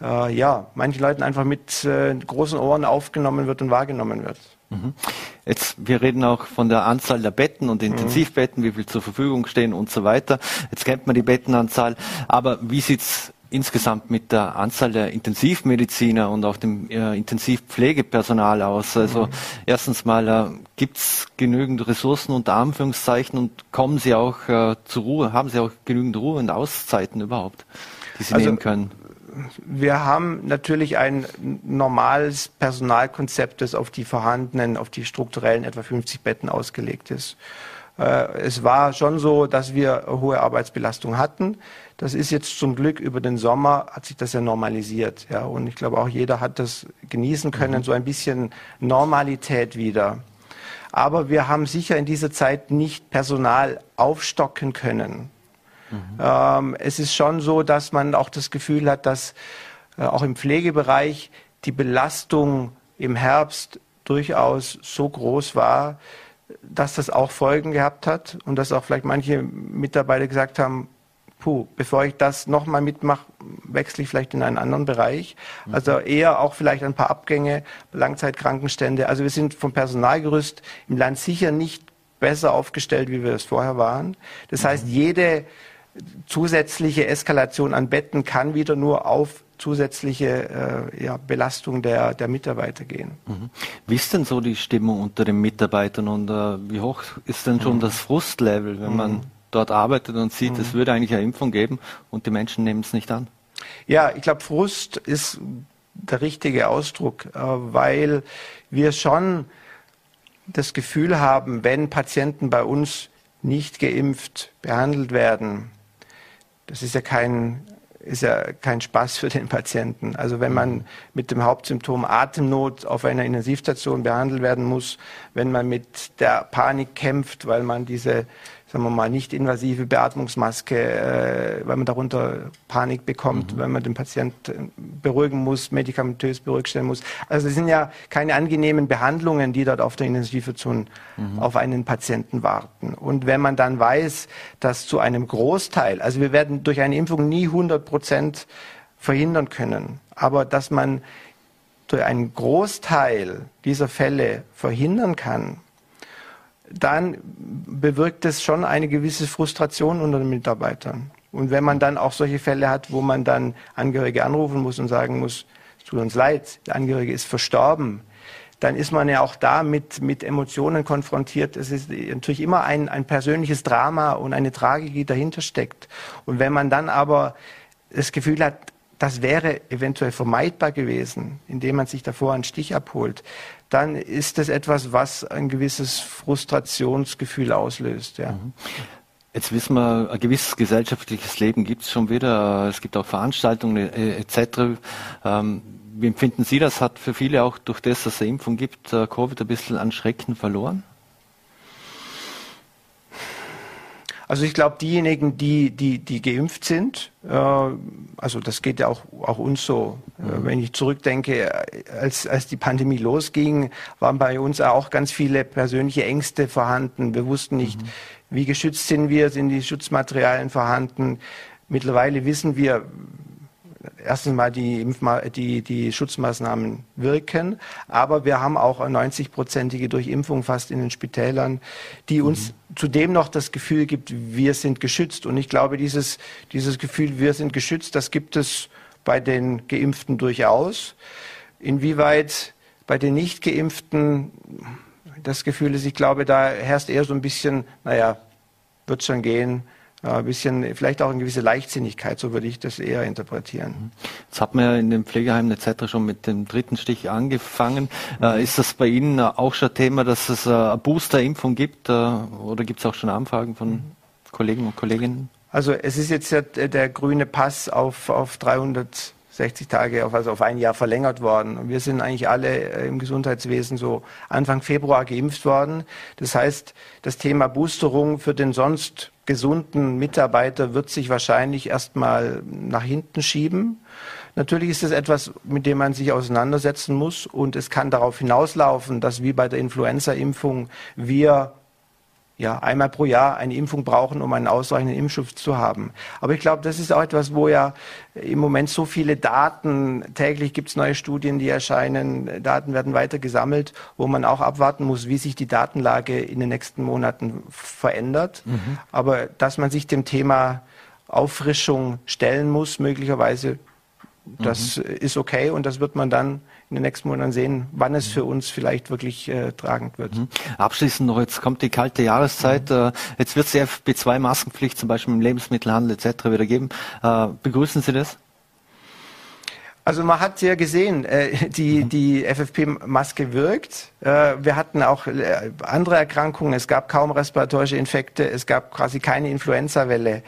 äh, ja, manchen Leuten einfach mit äh, großen Ohren aufgenommen wird und wahrgenommen wird. Mhm. Jetzt, wir reden auch von der Anzahl der Betten und Intensivbetten, wie viel zur Verfügung stehen und so weiter. Jetzt kennt man die Bettenanzahl, aber wie sieht's insgesamt mit der Anzahl der Intensivmediziner und auch dem äh, Intensivpflegepersonal aus? Also mhm. erstens mal äh, gibt es genügend Ressourcen unter Anführungszeichen und kommen Sie auch äh, zur Ruhe? Haben Sie auch genügend Ruhe und Auszeiten überhaupt, die Sie also, nehmen können? Wir haben natürlich ein normales Personalkonzept, das auf die vorhandenen, auf die strukturellen etwa 50 Betten ausgelegt ist. Äh, es war schon so, dass wir hohe Arbeitsbelastung hatten. Das ist jetzt zum Glück über den Sommer hat sich das ja normalisiert. Ja, und ich glaube auch jeder hat das genießen können, mhm. so ein bisschen Normalität wieder. Aber wir haben sicher in dieser Zeit nicht Personal aufstocken können. Mhm. Ähm, es ist schon so, dass man auch das Gefühl hat, dass äh, auch im Pflegebereich die Belastung im Herbst durchaus so groß war, dass das auch Folgen gehabt hat und dass auch vielleicht manche Mitarbeiter gesagt haben, puh, bevor ich das nochmal mitmache, wechsle ich vielleicht in einen anderen Bereich. Mhm. Also eher auch vielleicht ein paar Abgänge, Langzeitkrankenstände. Also wir sind vom Personalgerüst im Land sicher nicht besser aufgestellt, wie wir es vorher waren. Das mhm. heißt, jede zusätzliche Eskalation an Betten kann wieder nur auf zusätzliche äh, ja, Belastung der, der Mitarbeiter gehen. Mhm. Wie ist denn so die Stimmung unter den Mitarbeitern und äh, wie hoch ist denn schon mhm. das Frustlevel, wenn mhm. man dort arbeitet und sieht, es mhm. würde eigentlich eine Impfung geben und die Menschen nehmen es nicht an? Ja, ich glaube, Frust ist der richtige Ausdruck, äh, weil wir schon das Gefühl haben, wenn Patienten bei uns nicht geimpft behandelt werden, das ist ja kein ist ja kein Spaß für den Patienten. Also wenn man mit dem Hauptsymptom Atemnot auf einer Intensivstation behandelt werden muss, wenn man mit der Panik kämpft, weil man diese sagen wir mal, nicht invasive Beatmungsmaske, äh, weil man darunter Panik bekommt, mhm. wenn man den Patienten beruhigen muss, medikamentös beruhigt stellen muss. Also es sind ja keine angenehmen Behandlungen, die dort auf der Intensivstation mhm. auf einen Patienten warten. Und wenn man dann weiß, dass zu einem Großteil, also wir werden durch eine Impfung nie 100 Prozent verhindern können, aber dass man durch einen Großteil dieser Fälle verhindern kann, dann bewirkt es schon eine gewisse Frustration unter den Mitarbeitern. Und wenn man dann auch solche Fälle hat, wo man dann Angehörige anrufen muss und sagen muss, es tut uns leid, der Angehörige ist verstorben, dann ist man ja auch da mit, mit Emotionen konfrontiert. Es ist natürlich immer ein, ein persönliches Drama und eine Tragik, die dahinter steckt. Und wenn man dann aber das Gefühl hat, das wäre eventuell vermeidbar gewesen, indem man sich davor einen Stich abholt, dann ist das etwas, was ein gewisses Frustrationsgefühl auslöst. Ja. Mhm. Jetzt wissen wir, ein gewisses gesellschaftliches Leben gibt es schon wieder. Es gibt auch Veranstaltungen äh, etc. Ähm, wie empfinden Sie das? Hat für viele auch durch das, dass es eine Impfung gibt, äh, Covid ein bisschen an Schrecken verloren? Also ich glaube, diejenigen, die, die, die geimpft sind, äh, also das geht ja auch, auch uns so. Äh, mhm. wenn ich zurückdenke, als, als die Pandemie losging, waren bei uns auch ganz viele persönliche Ängste vorhanden. Wir wussten nicht, mhm. wie geschützt sind wir, sind die Schutzmaterialien vorhanden. Mittlerweile wissen wir, erstens mal die, Impfma die, die Schutzmaßnahmen wirken, aber wir haben auch 90-prozentige Durchimpfung fast in den Spitälern, die uns mhm. zudem noch das Gefühl gibt, wir sind geschützt. Und ich glaube, dieses, dieses Gefühl, wir sind geschützt, das gibt es bei den Geimpften durchaus. Inwieweit bei den Nicht-Geimpften das Gefühl ist, ich glaube, da herrscht eher so ein bisschen, naja, wird schon gehen, ein bisschen, vielleicht auch eine gewisse Leichtsinnigkeit, so würde ich das eher interpretieren. Jetzt hat man ja in den Pflegeheimen etc. schon mit dem dritten Stich angefangen. Mhm. ist das bei Ihnen auch schon Thema, dass es eine Boosterimpfung gibt äh, oder gibt es auch schon Anfragen von mhm. Kollegen und Kolleginnen? Also es ist jetzt ja der grüne Pass auf, auf 300 60 Tage, auf, also auf ein Jahr verlängert worden. Und wir sind eigentlich alle äh, im Gesundheitswesen so Anfang Februar geimpft worden. Das heißt, das Thema Boosterung für den sonst gesunden Mitarbeiter wird sich wahrscheinlich erstmal nach hinten schieben. Natürlich ist es etwas, mit dem man sich auseinandersetzen muss und es kann darauf hinauslaufen, dass wie bei der Influenza-Impfung wir ja, einmal pro Jahr eine Impfung brauchen, um einen ausreichenden Impfschutz zu haben. Aber ich glaube, das ist auch etwas, wo ja im Moment so viele Daten, täglich gibt es neue Studien, die erscheinen, Daten werden weiter gesammelt, wo man auch abwarten muss, wie sich die Datenlage in den nächsten Monaten verändert. Mhm. Aber dass man sich dem Thema Auffrischung stellen muss, möglicherweise, das mhm. ist okay und das wird man dann in den nächsten Monaten sehen, wann es für uns vielleicht wirklich äh, tragend wird. Mhm. Abschließend noch, jetzt kommt die kalte Jahreszeit. Mhm. Äh, jetzt wird es die FP2-Maskenpflicht zum Beispiel im Lebensmittelhandel etc. wieder geben. Äh, begrüßen Sie das? Also man hat ja gesehen, äh, die, mhm. die FFP-Maske wirkt. Äh, wir hatten auch äh, andere Erkrankungen. Es gab kaum respiratorische Infekte. Es gab quasi keine Influenza-Welle.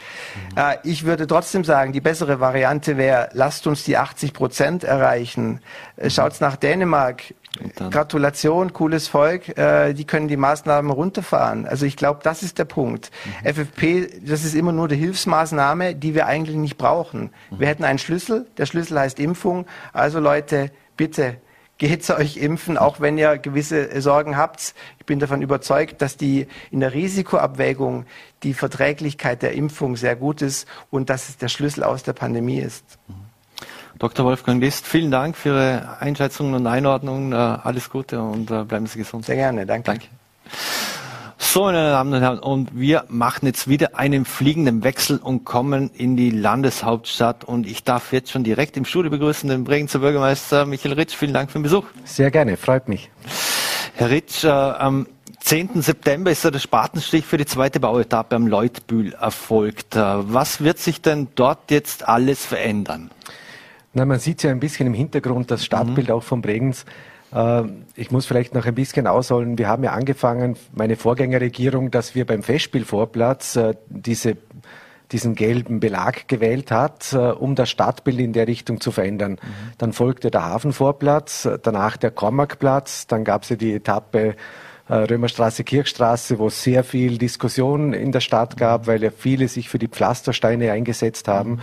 Mhm. Äh, ich würde trotzdem sagen, die bessere Variante wäre, lasst uns die 80 Prozent erreichen. Mhm. Schaut's nach Dänemark. Gratulation, cooles Volk. Äh, die können die Maßnahmen runterfahren. Also ich glaube, das ist der Punkt. Mhm. FFP, das ist immer nur die Hilfsmaßnahme, die wir eigentlich nicht brauchen. Mhm. Wir hätten einen Schlüssel. Der Schlüssel heißt Impfung. Also Leute, bitte geht zu euch impfen, auch wenn ihr gewisse Sorgen habt. Ich bin davon überzeugt, dass die in der Risikoabwägung die Verträglichkeit der Impfung sehr gut ist und dass es der Schlüssel aus der Pandemie ist. Mhm. Dr. Wolfgang List, vielen Dank für Ihre Einschätzungen und Einordnungen. Äh, alles Gute und äh, bleiben Sie gesund. Sehr gerne, danke. danke. So, meine Damen und Herren, und wir machen jetzt wieder einen fliegenden Wechsel und kommen in die Landeshauptstadt. Und ich darf jetzt schon direkt im Studio begrüßen den Bregenzer Bürgermeister Michael Ritsch. Vielen Dank für den Besuch. Sehr gerne, freut mich. Herr Ritsch, äh, am 10. September ist ja der Spatenstich für die zweite Bauetappe am Leutbühl erfolgt. Äh, was wird sich denn dort jetzt alles verändern? Na, man sieht ja ein bisschen im Hintergrund das Stadtbild mhm. auch von Bregenz. Äh, ich muss vielleicht noch ein bisschen ausholen. Wir haben ja angefangen, meine Vorgängerregierung, dass wir beim Festspielvorplatz äh, diese diesen gelben Belag gewählt hat, äh, um das Stadtbild in der Richtung zu verändern. Mhm. Dann folgte der Hafenvorplatz, danach der Kormakplatz, dann gab es ja die Etappe äh, Römerstraße, Kirchstraße, wo es sehr viel Diskussion in der Stadt gab, weil ja viele sich für die Pflastersteine eingesetzt haben.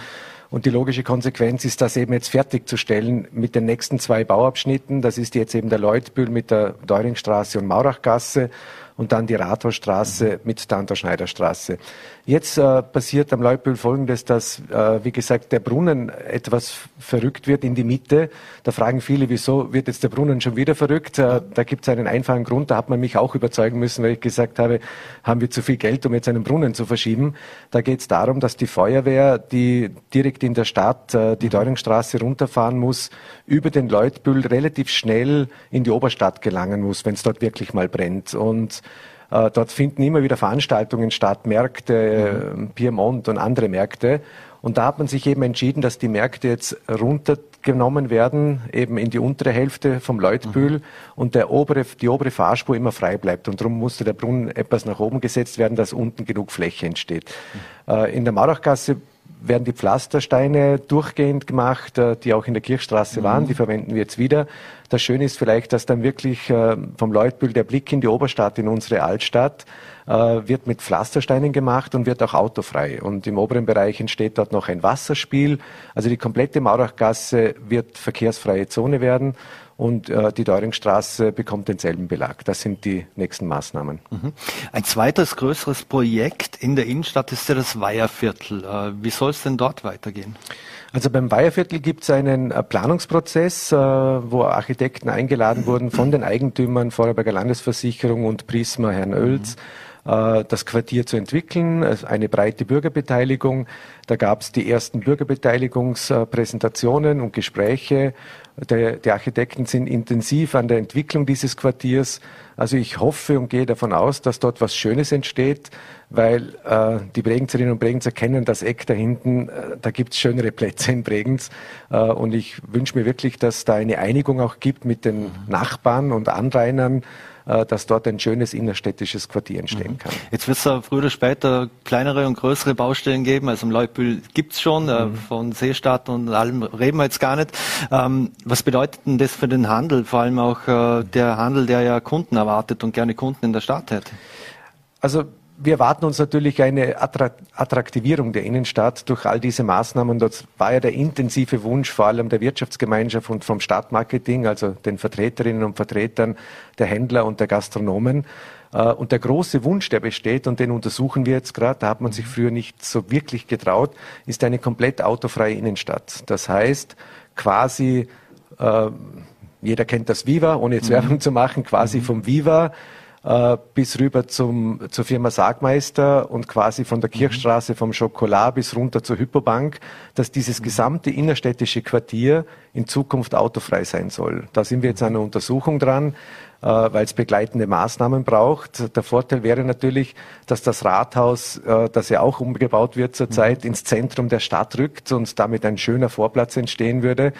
Und die logische Konsequenz ist, das eben jetzt fertigzustellen mit den nächsten zwei Bauabschnitten. Das ist jetzt eben der Leutbühl mit der Deuringstraße und Maurachgasse und dann die Rathausstraße mit der Anton-Schneider-Straße. Jetzt äh, passiert am Leupöl Folgendes, dass, äh, wie gesagt, der Brunnen etwas verrückt wird in die Mitte. Da fragen viele, wieso wird jetzt der Brunnen schon wieder verrückt? Äh, da gibt es einen einfachen Grund, da hat man mich auch überzeugen müssen, weil ich gesagt habe, haben wir zu viel Geld, um jetzt einen Brunnen zu verschieben. Da geht es darum, dass die Feuerwehr, die direkt in der Stadt äh, die Deuringstraße runterfahren muss, über den Leutbühl relativ schnell in die Oberstadt gelangen muss, wenn es dort wirklich mal brennt. Und dort finden immer wieder Veranstaltungen statt, Märkte, mhm. Piemont und andere Märkte. Und da hat man sich eben entschieden, dass die Märkte jetzt runtergenommen werden, eben in die untere Hälfte vom Leutbühl mhm. und der obere, die obere Fahrspur immer frei bleibt. Und darum musste der Brunnen etwas nach oben gesetzt werden, dass unten genug Fläche entsteht. Mhm. Äh, in der Maurachgasse werden die Pflastersteine durchgehend gemacht, äh, die auch in der Kirchstraße mhm. waren. Die verwenden wir jetzt wieder. Das Schöne ist vielleicht, dass dann wirklich äh, vom Leutbühl der Blick in die Oberstadt, in unsere Altstadt, äh, wird mit Pflastersteinen gemacht und wird auch autofrei. Und im oberen Bereich entsteht dort noch ein Wasserspiel. Also die komplette Maurachgasse wird verkehrsfreie Zone werden und äh, die Deuringstraße bekommt denselben Belag. Das sind die nächsten Maßnahmen. Mhm. Ein zweites größeres Projekt in der Innenstadt ist ja das Weiherviertel. Äh, wie soll es denn dort weitergehen? Also beim Weiherviertel gibt es einen äh, Planungsprozess, äh, wo Architekten eingeladen wurden von den Eigentümern Vorarlberger Landesversicherung und Prisma Herrn Oels. Mhm äh, das Quartier zu entwickeln, also eine breite Bürgerbeteiligung. Da gab es die ersten Bürgerbeteiligungspräsentationen und Gespräche. Die Architekten sind intensiv an der Entwicklung dieses Quartiers. Also ich hoffe und gehe davon aus, dass dort was Schönes entsteht, weil äh, die Bregenzerinnen und Bregenzer kennen das Eck da hinten. Äh, da gibt es schönere Plätze in Bregenz. Äh, und ich wünsche mir wirklich, dass da eine Einigung auch gibt mit den Nachbarn und Anrainern, dass dort ein schönes innerstädtisches Quartier entstehen mhm. kann. Jetzt wird es früher oder später kleinere und größere Baustellen geben. Also im Leupbühl gibt es schon, äh, mhm. von Seestadt und allem reden wir jetzt gar nicht. Ähm, was bedeutet denn das für den Handel, vor allem auch äh, der Handel, der ja Kunden erwartet und gerne Kunden in der Stadt hätte? Also wir erwarten uns natürlich eine Attraktivierung der Innenstadt durch all diese Maßnahmen. Das war ja der intensive Wunsch vor allem der Wirtschaftsgemeinschaft und vom Stadtmarketing, also den Vertreterinnen und Vertretern der Händler und der Gastronomen. Äh, und der große Wunsch, der besteht, und den untersuchen wir jetzt gerade, da hat man sich früher nicht so wirklich getraut, ist eine komplett autofreie Innenstadt. Das heißt, quasi, äh, jeder kennt das Viva, ohne jetzt mhm. Werbung zu machen, quasi mhm. vom Viva äh, bis rüber zum, zur Firma Sargmeister und quasi von der mhm. Kirchstraße vom Schokolat bis runter zur Hypobank, dass dieses mhm. gesamte innerstädtische Quartier in Zukunft autofrei sein soll. Da sind wir jetzt an einer Untersuchung dran. Äh, weil es begleitende Maßnahmen braucht. Der Vorteil wäre natürlich, dass das Rathaus, äh, das ja auch umgebaut wird zurzeit, mhm. ins Zentrum der Stadt rückt und damit ein schöner Vorplatz entstehen würde,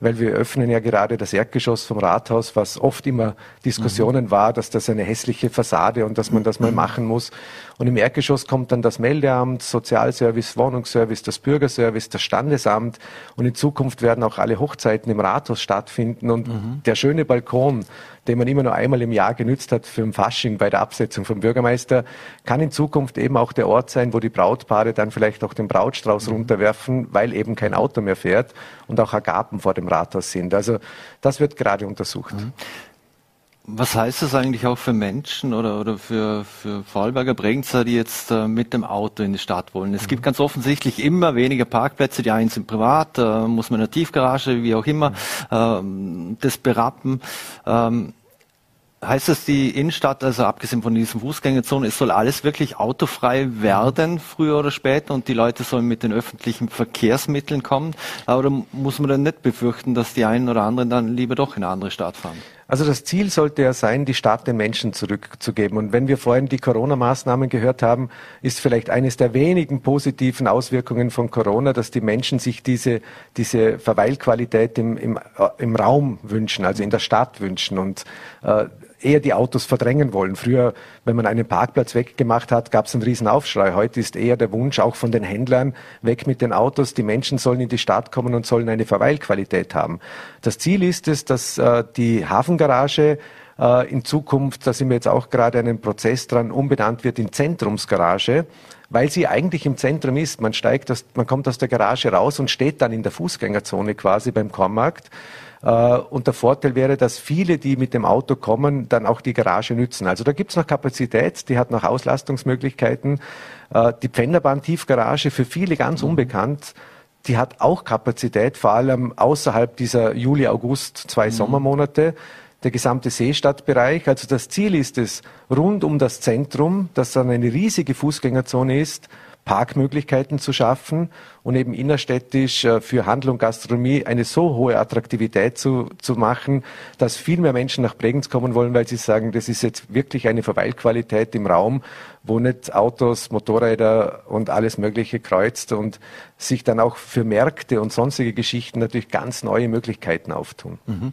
weil wir öffnen ja gerade das Erdgeschoss vom Rathaus, was oft immer Diskussionen mhm. war, dass das eine hässliche Fassade und dass man das mal machen muss. Und im Erdgeschoss kommt dann das Meldeamt, Sozialservice, Wohnungsservice, das Bürgerservice, das Standesamt und in Zukunft werden auch alle Hochzeiten im Rathaus stattfinden und mhm. der schöne Balkon, den man immer nur einmal im Jahr genützt hat für ein Fasching bei der Absetzung vom Bürgermeister, kann in Zukunft eben auch der Ort sein, wo die Brautpaare dann vielleicht auch den Brautstrauß mhm. runterwerfen, weil eben kein Auto mehr fährt und auch Agapen vor dem Rathaus sind. Also das wird gerade untersucht. Mhm. Was heißt das eigentlich auch für Menschen oder, oder für, für Vorarlberger Bregenzer, die jetzt äh, mit dem Auto in die Stadt wollen? Es mhm. gibt ganz offensichtlich immer weniger Parkplätze. Die einen sind privat, äh, muss man in der Tiefgarage, wie auch immer, mhm. äh, das berappen. Ähm, Heißt das, die Innenstadt, also abgesehen von diesen Fußgängerzonen, es soll alles wirklich autofrei werden, früher oder später, und die Leute sollen mit den öffentlichen Verkehrsmitteln kommen? Oder muss man dann nicht befürchten, dass die einen oder anderen dann lieber doch in eine andere Stadt fahren? Also das Ziel sollte ja sein, die Stadt den Menschen zurückzugeben. Und wenn wir vorhin die Corona-Maßnahmen gehört haben, ist vielleicht eines der wenigen positiven Auswirkungen von Corona, dass die Menschen sich diese, diese Verweilqualität im, im, äh, im Raum wünschen, also in der Stadt wünschen. Und äh, eher die Autos verdrängen wollen. Früher, wenn man einen Parkplatz weggemacht hat, gab es einen riesen Aufschrei. Heute ist eher der Wunsch auch von den Händlern, weg mit den Autos. Die Menschen sollen in die Stadt kommen und sollen eine Verweilqualität haben. Das Ziel ist es, dass äh, die Hafengarage Äh, in Zukunft, da sind wir jetzt auch gerade an einem Prozess dran, umbenannt wird in Zentrumsgarage, weil sie eigentlich im Zentrum ist. Man steigt, das, man kommt aus der Garage raus und steht dann in der Fußgängerzone quasi beim Kornmarkt. Äh, und der Vorteil wäre, dass viele, die mit dem Auto kommen, dann auch die Garage nützen. Also da gibt es noch Kapazität, die hat noch Auslastungsmöglichkeiten. Äh, die Pfänderbahn-Tiefgarage für viele ganz mhm. unbekannt die hat auch Kapazität, vor allem außerhalb dieser Juli, August, zwei mhm. Sommermonate der gesamte Seestadtbereich. Also das Ziel ist es, rund um das Zentrum, das dann eine riesige Fußgängerzone ist, Parkmöglichkeiten zu schaffen und eben innerstädtisch äh, für Handel und Gastronomie eine so hohe Attraktivität zu, zu machen, dass viel mehr Menschen nach Bregenz kommen wollen, weil sie sagen, das ist jetzt wirklich eine Verweilqualität im Raum, wo nicht Autos, Motorräder und alles Mögliche kreuzt und sich dann auch für Märkte und sonstige Geschichten natürlich ganz neue Möglichkeiten auftun. Mhm.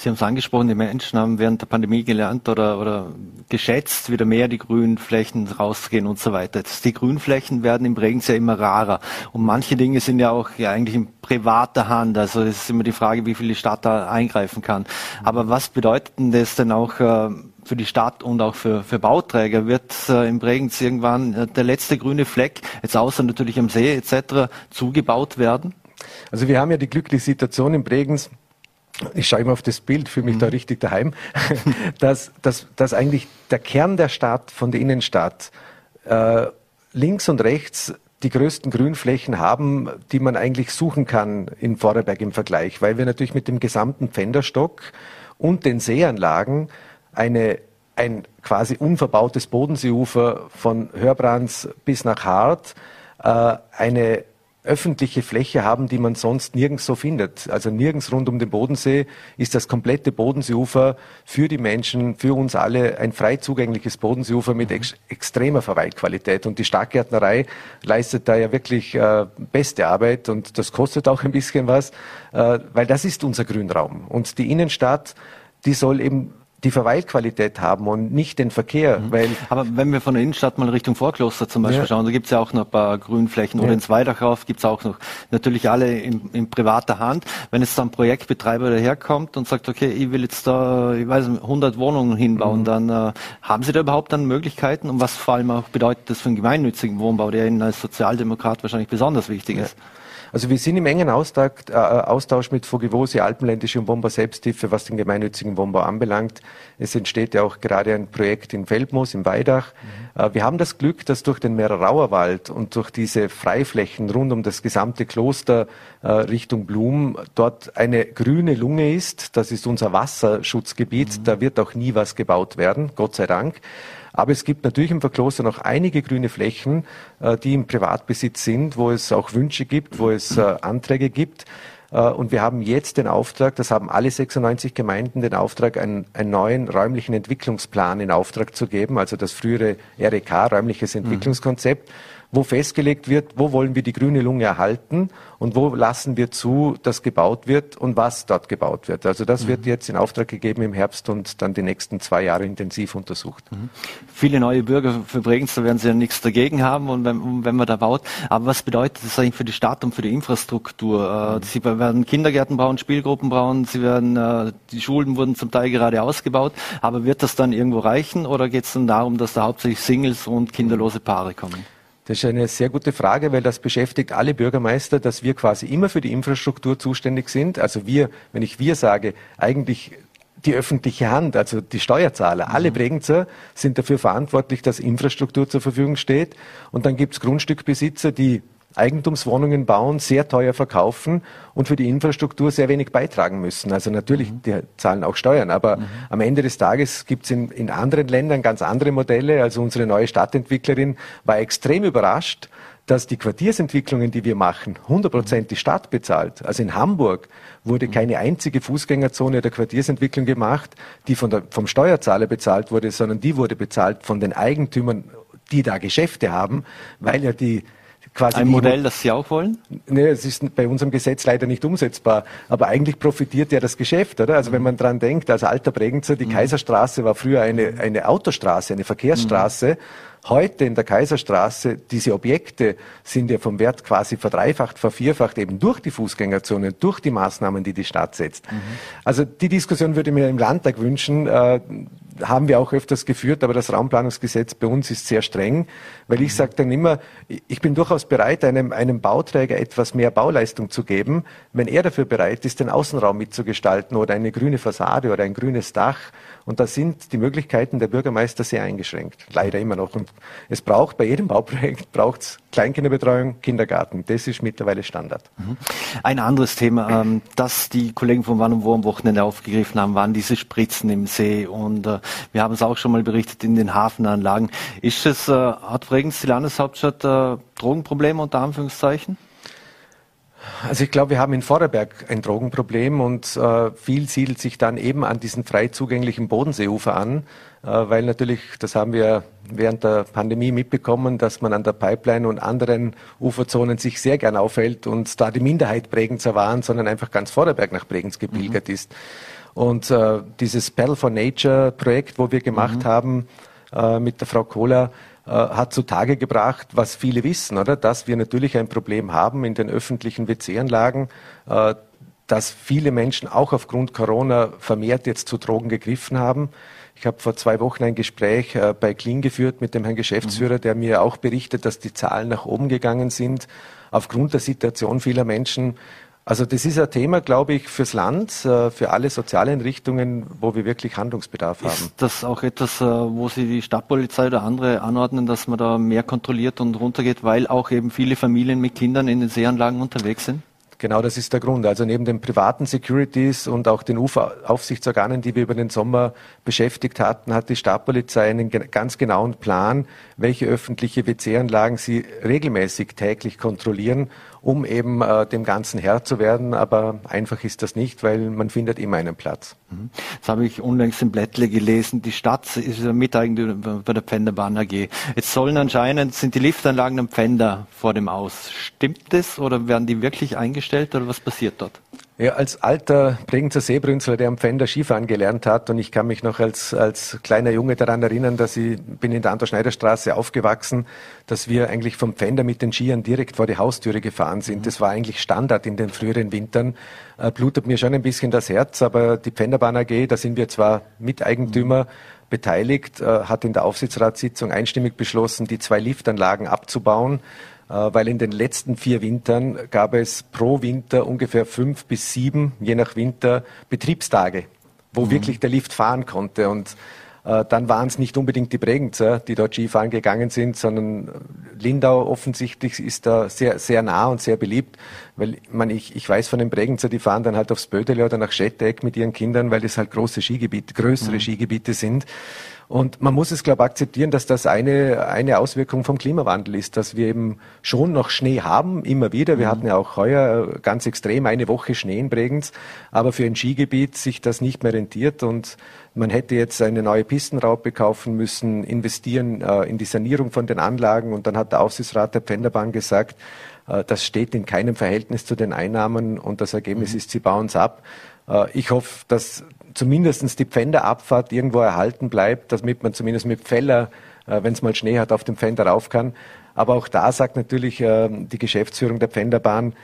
Sie haben es angesprochen, die Menschen haben während der Pandemie gelernt oder, oder geschätzt, wieder mehr die Grünflächen rauszugehen und so weiter. Jetzt, die Grünflächen werden im Bregenz ja immer rarer. Und manche Dinge sind ja auch ja, eigentlich in privater Hand. Also es ist immer die Frage, wie viel die Stadt da eingreifen kann. Aber was bedeutet denn das denn auch äh, für die Stadt und auch für, für Bauträger? Wird äh, im Bregenz irgendwann äh, der letzte grüne Fleck, jetzt außer natürlich am See etc., zugebaut werden? Also wir haben ja die glückliche Situation in Bregenz, ich schaue immer auf das Bild, fühle mich mhm. da richtig daheim, dass, dass, dass eigentlich der Kern der Stadt von der Innenstadt äh, links und rechts die größten Grünflächen haben, die man eigentlich suchen kann in Vorarlberg im Vergleich, weil wir natürlich mit dem gesamten Pfänderstock und den Seeanlagen eine, ein quasi unverbautes Bodenseeufer von Hörbrands bis nach Hart, äh, eine öffentliche Fläche haben, die man sonst nirgends so findet. Also nirgends rund um den Bodensee ist das komplette Bodenseeufer für die Menschen, für uns alle ein frei zugängliches Bodenseeufer mit ex extremer Verweilqualität. Und die Starkgärtnerei leistet da ja wirklich äh, beste Arbeit und das kostet auch ein bisschen was, äh, weil das ist unser Grünraum. Und die Innenstadt, die soll eben die Verweilqualität haben und nicht den Verkehr. Mhm. Weil Aber wenn wir von der Innenstadt mal Richtung Vorkloster zum Beispiel ja. schauen, da gibt es ja auch noch ein paar Grünflächen. Ja. Oder in Zweidach rauf gibt es auch noch. Natürlich alle in, in, privater Hand. Wenn jetzt dann ein Projektbetreiber daherkommt und sagt, okay, ich will jetzt da, ich weiß 100 Wohnungen hinbauen, mhm. dann äh, haben Sie da überhaupt dann Möglichkeiten? Und was vor allem auch bedeutet das für einen gemeinnützigen Wohnbau, der Ihnen als Sozialdemokrat wahrscheinlich besonders wichtig ja. ist? Also wir sind im engen Austausch, äh, Austausch mit Vogevosi, Alpenländische und Bomber Selbsthilfe, was den gemeinnützigen Wohnbau anbelangt. Es entsteht ja auch gerade ein Projekt in Feldmoos, im Weidach. Mhm. Äh, wir haben das Glück, dass durch den Meererauerwald und durch diese Freiflächen rund um das gesamte Kloster äh, Richtung Blum dort eine grüne Lunge ist. Das ist unser Wasserschutzgebiet. Mhm. Da wird auch nie was gebaut werden, Gott sei Dank. Aber es gibt natürlich im Verkloster noch einige grüne Flächen, äh, die im Privatbesitz sind, wo es auch Wünsche gibt, wo es äh, Anträge gibt. Äh, und wir haben jetzt den Auftrag, das haben alle 96 Gemeinden den Auftrag, einen, einen neuen räumlichen Entwicklungsplan in Auftrag zu geben, also das frühere REK, räumliches mhm. Entwicklungskonzept. Mhm wo festgelegt wird, wo wollen wir die grüne Lunge erhalten und wo lassen wir zu, dass gebaut wird und was dort gebaut wird. Also das mhm. wird jetzt in Auftrag gegeben im Herbst und dann die nächsten zwei Jahre intensiv untersucht. Mhm. Viele neue Bürger für Bregenz, da werden sie ja nichts dagegen haben, und wenn, wenn man da baut. Aber was bedeutet das eigentlich für die Stadt und für die Infrastruktur? Äh, mhm. Sie werden Kindergärten bauen, Spielgruppen bauen, sie werden, äh, die Schulen wurden zum Teil gerade ausgebaut. Aber wird das dann irgendwo reichen oder geht es dann darum, dass da hauptsächlich Singles und kinderlose Paare kommen? Das ist eine sehr gute Frage, weil das beschäftigt alle Bürgermeister, dass wir quasi immer für die Infrastruktur zuständig sind. Also wir, wenn ich wir sage, eigentlich die öffentliche Hand, also die Steuerzahler, mhm. alle Bregenzer sind dafür verantwortlich, dass Infrastruktur zur Verfügung steht. Und dann gibt es Grundstückbesitzer, die Eigentumswohnungen bauen, sehr teuer verkaufen und für die Infrastruktur sehr wenig beitragen müssen. Also natürlich, mhm. die zahlen auch Steuern, aber mhm. am Ende des Tages gibt es in, in anderen Ländern ganz andere Modelle. Also unsere neue Stadtentwicklerin war extrem überrascht, dass die Quartiersentwicklungen, die wir machen, 100 die Stadt bezahlt. Also in Hamburg wurde mhm. keine einzige Fußgängerzone der Quartiersentwicklung gemacht, die der, vom Steuerzahler bezahlt wurde, sondern die wurde bezahlt von den Eigentümern, die da Geschäfte haben, weil ja die quasi. Ein Modell, das Sie auch wollen? Nee, es ist bei unserem Gesetz leider nicht umsetzbar. Aber eigentlich profitiert ja das Geschäft, oder? Also wenn man dran denkt, als alter Bregenzer, die mhm. Kaiserstraße war früher eine, eine Autostraße, eine Verkehrsstraße. Mhm. Heute in der Kaiserstraße, diese Objekte sind ja vom Wert quasi verdreifacht, vervierfacht, eben durch die Fußgängerzonen, durch die Maßnahmen, die die Stadt setzt. Mhm. Also die Diskussion würde ich mir im Landtag wünschen. Haben wir auch öfters geführt, aber das Raumplanungsgesetz bei uns ist sehr streng, weil ich sage dann immer, ich bin durchaus bereit, einem, einem Bauträger etwas mehr Bauleistung zu geben, wenn er dafür bereit ist, den Außenraum mitzugestalten oder eine grüne Fassade oder ein grünes Dach. Und da sind die Möglichkeiten der Bürgermeister sehr eingeschränkt, leider immer noch. Und es braucht bei jedem Bauprojekt braucht's Kleinkinderbetreuung, Kindergarten. Das ist mittlerweile Standard. Mhm. Ein anderes Thema, ähm, das die Kollegen von Wann und Wo am Wochenende aufgegriffen haben, waren diese Spritzen im See. Und äh, wir haben es auch schon mal berichtet in den Hafenanlagen. Ist es, äh, hat Bregenz, die Landeshauptstadt, äh, Drogenprobleme unter Anführungszeichen? Also ich glaube, wir haben in Vorarlberg ein Drogenproblem und äh, viel siedelt sich dann eben an diesen frei zugänglichen Bodenseeufer an, äh, weil natürlich, das haben wir während der Pandemie mitbekommen, dass man an der Pipeline und anderen Uferzonen sich sehr gern aufhält und da die Minderheit Bregenzer waren, sondern einfach ganz Vorarlberg nach Bregenz gepilgert mhm. ist. Und äh, dieses Battle for Nature Projekt, wo wir gemacht mhm. haben äh, mit der Frau Kohler, hat zutage gebracht, was viele wissen, oder? Dass wir natürlich ein Problem haben in den öffentlichen WC-Anlagen, äh, dass viele Menschen auch aufgrund Corona vermehrt jetzt zu Drogen gegriffen haben. Ich habe vor zwei Wochen ein Gespräch äh, bei Kling geführt mit dem Herrn Geschäftsführer, mhm. der mir auch berichtet, dass die Zahlen nach oben gegangen sind aufgrund der Situation vieler Menschen. Also das ist ein Thema, glaube ich, fürs Land, äh, für alle Sozialeinrichtungen, wo wir wirklich Handlungsbedarf haben. Ist das auch etwas, äh, wo Sie die Stadtpolizei oder andere anordnen, dass man da mehr kontrolliert und runtergeht, weil auch eben viele Familien mit Kindern in den Seeanlagen unterwegs sind? Genau, das ist der Grund. Also neben den privaten Securities und auch den Uferaufsichtsorganen, die wir über den Sommer beschäftigt hatten, hat die Stadtpolizei einen ganz genauen Plan, welche öffentliche WC-Anlagen sie regelmäßig täglich kontrollieren um eben äh, dem Ganzen Herr zu werden. Aber einfach ist das nicht, weil man findet immer einen Platz. Mhm. Das habe ich unlängst im Blättle gelesen. Die Stadt ist Miteigentümer bei der Pfänderbahn AG. Jetzt sollen anscheinend, sind die Liftanlagen am Pfänder vor dem Aus. Stimmt das oder werden die wirklich eingestellt oder was passiert dort? Ja, als alter Bregenzer Seebrünzler, der am Pfänder Skifahren gelernt hat, und ich kann mich noch als, als kleiner Junge daran erinnern, dass ich bin in der Anton-Schneider-Straße aufgewachsen, dass wir eigentlich vom Pfänder mit den Skiern direkt vor die Haustüre gefahren sind. Das war eigentlich Standard in den früheren Wintern. Äh, blutet mir schon ein bisschen das Herz, aber die Pfänderbahn AG, da sind wir zwar Miteigentümer, beteiligt, äh, hat in der Aufsichtsratssitzung einstimmig beschlossen, die zwei Liftanlagen abzubauen. Äh, weil in den letzten vier Wintern gab es pro Winter ungefähr fünf bis sieben, je nach Winter, Betriebstage, wo mhm. wirklich der Lift fahren konnte. Und äh, dann waren es nicht unbedingt die Bregenzer, die dort Skifahren gegangen sind, sondern Lindau offensichtlich ist da sehr, sehr nah und sehr beliebt, weil man, ich, ich weiß von den Bregenzer, die fahren dann halt aufs Bödele oder nach Schetteck mit ihren Kindern, weil das halt große Skigebiete, größere mhm. Skigebiete sind. Und man muss es, glaube ich, akzeptieren, dass das eine, eine Auswirkung vom Klimawandel ist, dass wir eben schon noch Schnee haben, immer wieder. Wir mhm. hatten ja auch heuer ganz extrem eine Woche Schnee in Bregenz, aber für ein Skigebiet sich das nicht mehr rentiert und man hätte jetzt eine neue Pistenraupe kaufen müssen, investieren äh, in die Sanierung von den Anlagen und dann hat der Aufsichtsrat der Pfänderbahn gesagt, äh, das steht in keinem Verhältnis zu den Einnahmen und das Ergebnis mhm. ist, sie bauen es ab. Äh, ich hoffe, dass zumindest die Pfänderabfahrt irgendwo erhalten bleibt, damit man zumindest mit Pfäller, äh, wenn es mal Schnee hat, auf dem Pfänder rauf kann. Aber auch da sagt natürlich äh, die Geschäftsführung der Pfänderbahn,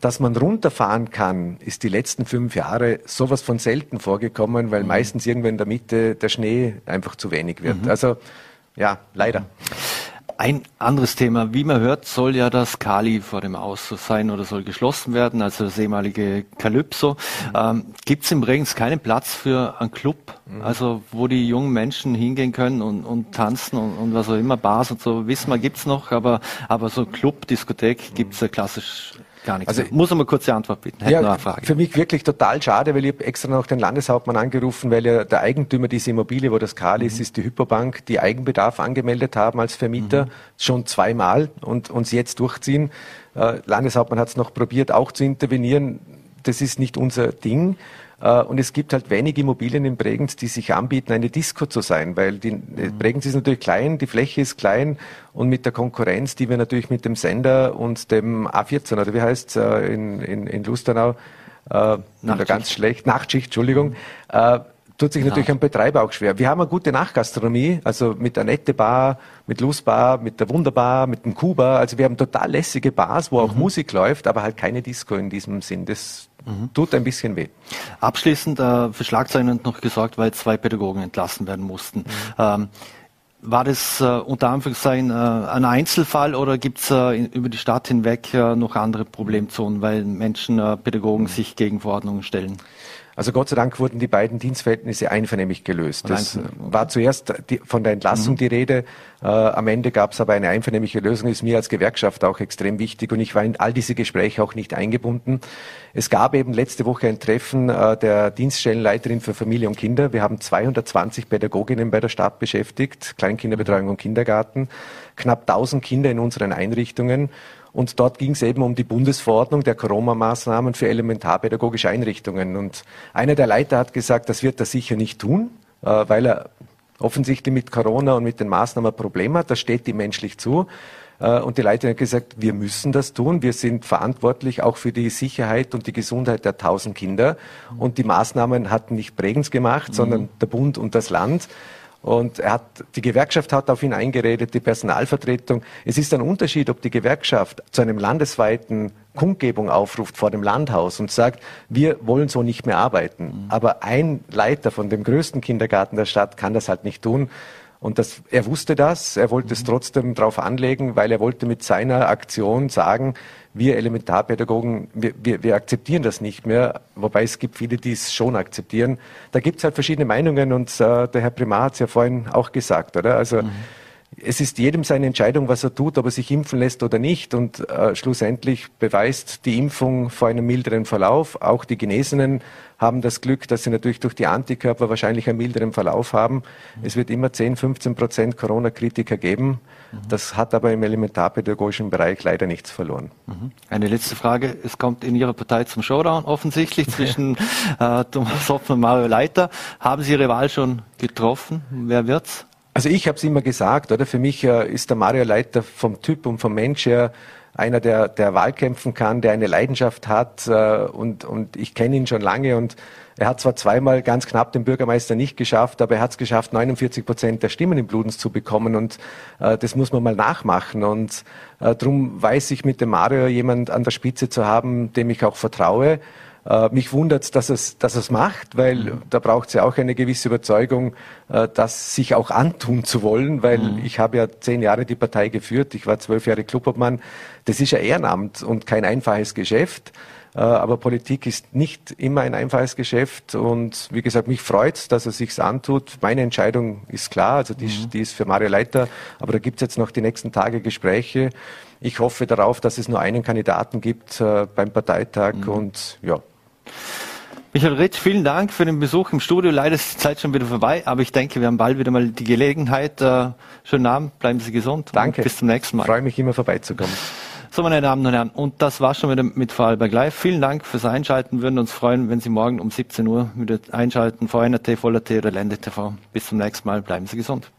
dass man runterfahren kann, ist die letzten fünf Jahre sowas von selten vorgekommen, weil mhm. meistens irgendwo in der Mitte der Schnee einfach zu wenig wird. Mhm. Also ja, leider. Ein anderes Thema, wie man hört, soll ja das Kali vor dem Aus sein oder soll geschlossen werden, also das ehemalige Calypso. Mhm. Ähm, Gibt es im Bregenz keinen Platz für einen Club, mhm. also wo die jungen Menschen hingehen können und, und tanzen und, und, was auch immer, Bars und so, wissen wir, gibt's noch, aber, aber so Club, Diskothek gibt's ja klassisch Gar nichts. Also, muss mal kurze Antwort bitten. Hätte ja, Für mich wirklich total schade, weil ich habe extra noch den Landeshauptmann angerufen, weil ja der Eigentümer dieser Immobilie, wo das Karl mhm. ist, ist die Hypobank, die Eigenbedarf angemeldet haben als Vermieter, mhm. schon zweimal und uns jetzt durchziehen. Äh, Landeshauptmann hat es noch probiert, auch zu intervenieren. Das ist nicht unser Ding. Äh, und es gibt halt wenig Immobilien in Bregenz, die sich anbieten, eine Disco zu sein, weil die, mhm. Bregenz ist natürlich klein, die Fläche ist klein und mit der Konkurrenz, die wir natürlich mit dem Sender und dem A14 oder wie heißt es äh, in, in, in Lustenau, äh, ganz schlecht, Nachtschicht, Entschuldigung, äh, tut sich natürlich ein Betreiber auch schwer. Wir haben eine gute Nachgastronomie, also mit der Nette Bar, mit Luz Bar, mit der Wunderbar, mit dem Kuba. Also wir haben total lässige Bars, wo auch mhm. Musik läuft, aber halt keine Disco in diesem Sinn. Das mhm. tut ein bisschen weh. Abschließend äh, für Schlagzeilen noch gesorgt, weil zwei Pädagogen entlassen werden mussten. Mhm. Ähm, war das äh, unter Anführungszeichen äh, ein Einzelfall oder gibt es äh, über die Stadt hinweg äh, noch andere Problemzonen, weil Menschen, äh, Pädagogen mhm. sich gegen Verordnungen stellen? Also Gott sei Dank wurden die beiden Dienstverhältnisse einvernehmlich gelöst. Das war zuerst die, von der Entlassung mhm. die Rede. Äh, am Ende gab es aber eine einvernehmliche Lösung, ist mir als Gewerkschaft auch extrem wichtig und ich war in all diese Gespräche auch nicht eingebunden. Es gab eben letzte Woche ein Treffen äh, der Dienststellenleiterin für Familie und Kinder. Wir haben 220 Pädagoginnen bei der Stadt beschäftigt, Kleinkinderbetreuung und Kindergarten, knapp 1000 Kinder in unseren Einrichtungen und dort ging es eben um die Bundesverordnung der Corona-Maßnahmen für elementarpädagogische Einrichtungen. Und einer der Leiter hat gesagt, das wird er sicher nicht tun, äh, weil er offensichtlich mit Corona und mit den Maßnahmen ein Problem hat. Das steht ihm menschlich zu. Äh, und die Leiterin hat gesagt, wir müssen das tun. Wir sind verantwortlich auch für die Sicherheit und die Gesundheit der tausend Kinder. Und die Maßnahmen hatten nicht Bregenz gemacht, mhm. sondern der Bund und das Land. Und er hat, die Gewerkschaft hat auf ihn eingeredet, die Personalvertretung. Es ist ein Unterschied, ob die Gewerkschaft zu einem landesweiten Kundgebung aufruft vor dem Landhaus und sagt, wir wollen so nicht mehr arbeiten. Mhm. Aber ein Leiter von dem größten Kindergarten der Stadt kann das halt nicht tun. Und das, er wusste das, er wollte es mhm. trotzdem drauf anlegen, weil er wollte mit seiner Aktion sagen, wir Elementarpädagogen, wir, wir, wir akzeptieren das nicht mehr, wobei es gibt viele, die es schon akzeptieren. Da gibt es halt verschiedene Meinungen und äh, der Herr Primar hat es ja vorhin auch gesagt, oder? Also mhm es ist jedem seine Entscheidung, was er tut, ob er sich impfen lässt oder nicht. Und äh, schlussendlich beweist die Impfung vor einem milderen Verlauf. Auch die Genesenen haben das Glück, dass sie natürlich durch die Antikörper wahrscheinlich einen milderen Verlauf haben. Mhm. Es wird immer 10, 15 Prozent Corona-Kritiker geben. Mhm. Das hat aber im elementarpädagogischen Bereich leider nichts verloren. Mhm. Eine letzte Frage. Es kommt in Ihrer Partei zum Showdown offensichtlich zwischen äh, Thomas Hoffmann und Mario Leiter. Haben Sie Ihre Wahl schon getroffen? Wer wird's? Also ich habe es immer gesagt, oder? Für mich äh, ist der Mario Leiter vom Typ und vom Mensch her einer, der, der Wahlkämpfen kann, der eine Leidenschaft hat äh, und, und ich kenne ihn schon lange und er hat zwar zweimal ganz knapp den Bürgermeister nicht geschafft, aber er hat es geschafft, 49 Prozent der Stimmen in Bludens zu bekommen und äh, das muss man mal nachmachen und äh, darum weiß ich mit dem Mario jemand an der Spitze zu haben, dem ich auch vertraue äh, mich wundert dass es, dass es macht, weil mhm. da braucht es ja auch eine gewisse Überzeugung, äh, das sich auch antun zu wollen, weil mhm. ich habe ja zehn Jahre die Partei geführt, ich war zwölf Jahre Clubobmann. Das ist ja Ehrenamt und kein einfaches Geschäft. Äh, aber Politik ist nicht immer ein einfaches Geschäft und wie gesagt, mich freut dass er sich antut. Meine Entscheidung ist klar, also die, mhm. die ist für Mario Leiter, aber da gibt es jetzt noch die nächsten Tage Gespräche. Ich hoffe darauf, dass es nur einen Kandidaten gibt äh, beim Parteitag mhm. und ja, Michael Ritsch, vielen Dank für den Besuch im Studio. Leider ist die Zeit schon wieder vorbei, aber ich denke, wir haben bald wieder mal die Gelegenheit. Äh, schönen Abend, bleiben Sie gesund. Danke. bis zum nächsten Mal. Ich freue mich immer vorbeizukommen. So, meine Damen und Herren, und das war schon wieder mit Vorarlberg Live. Vielen Dank fürs Einschalten. Wir würden uns freuen, wenn Sie morgen um 17 Uhr wieder einschalten. VNRT, Voller T oder Lende TV. Bis zum nächsten Mal. Bleiben Sie gesund.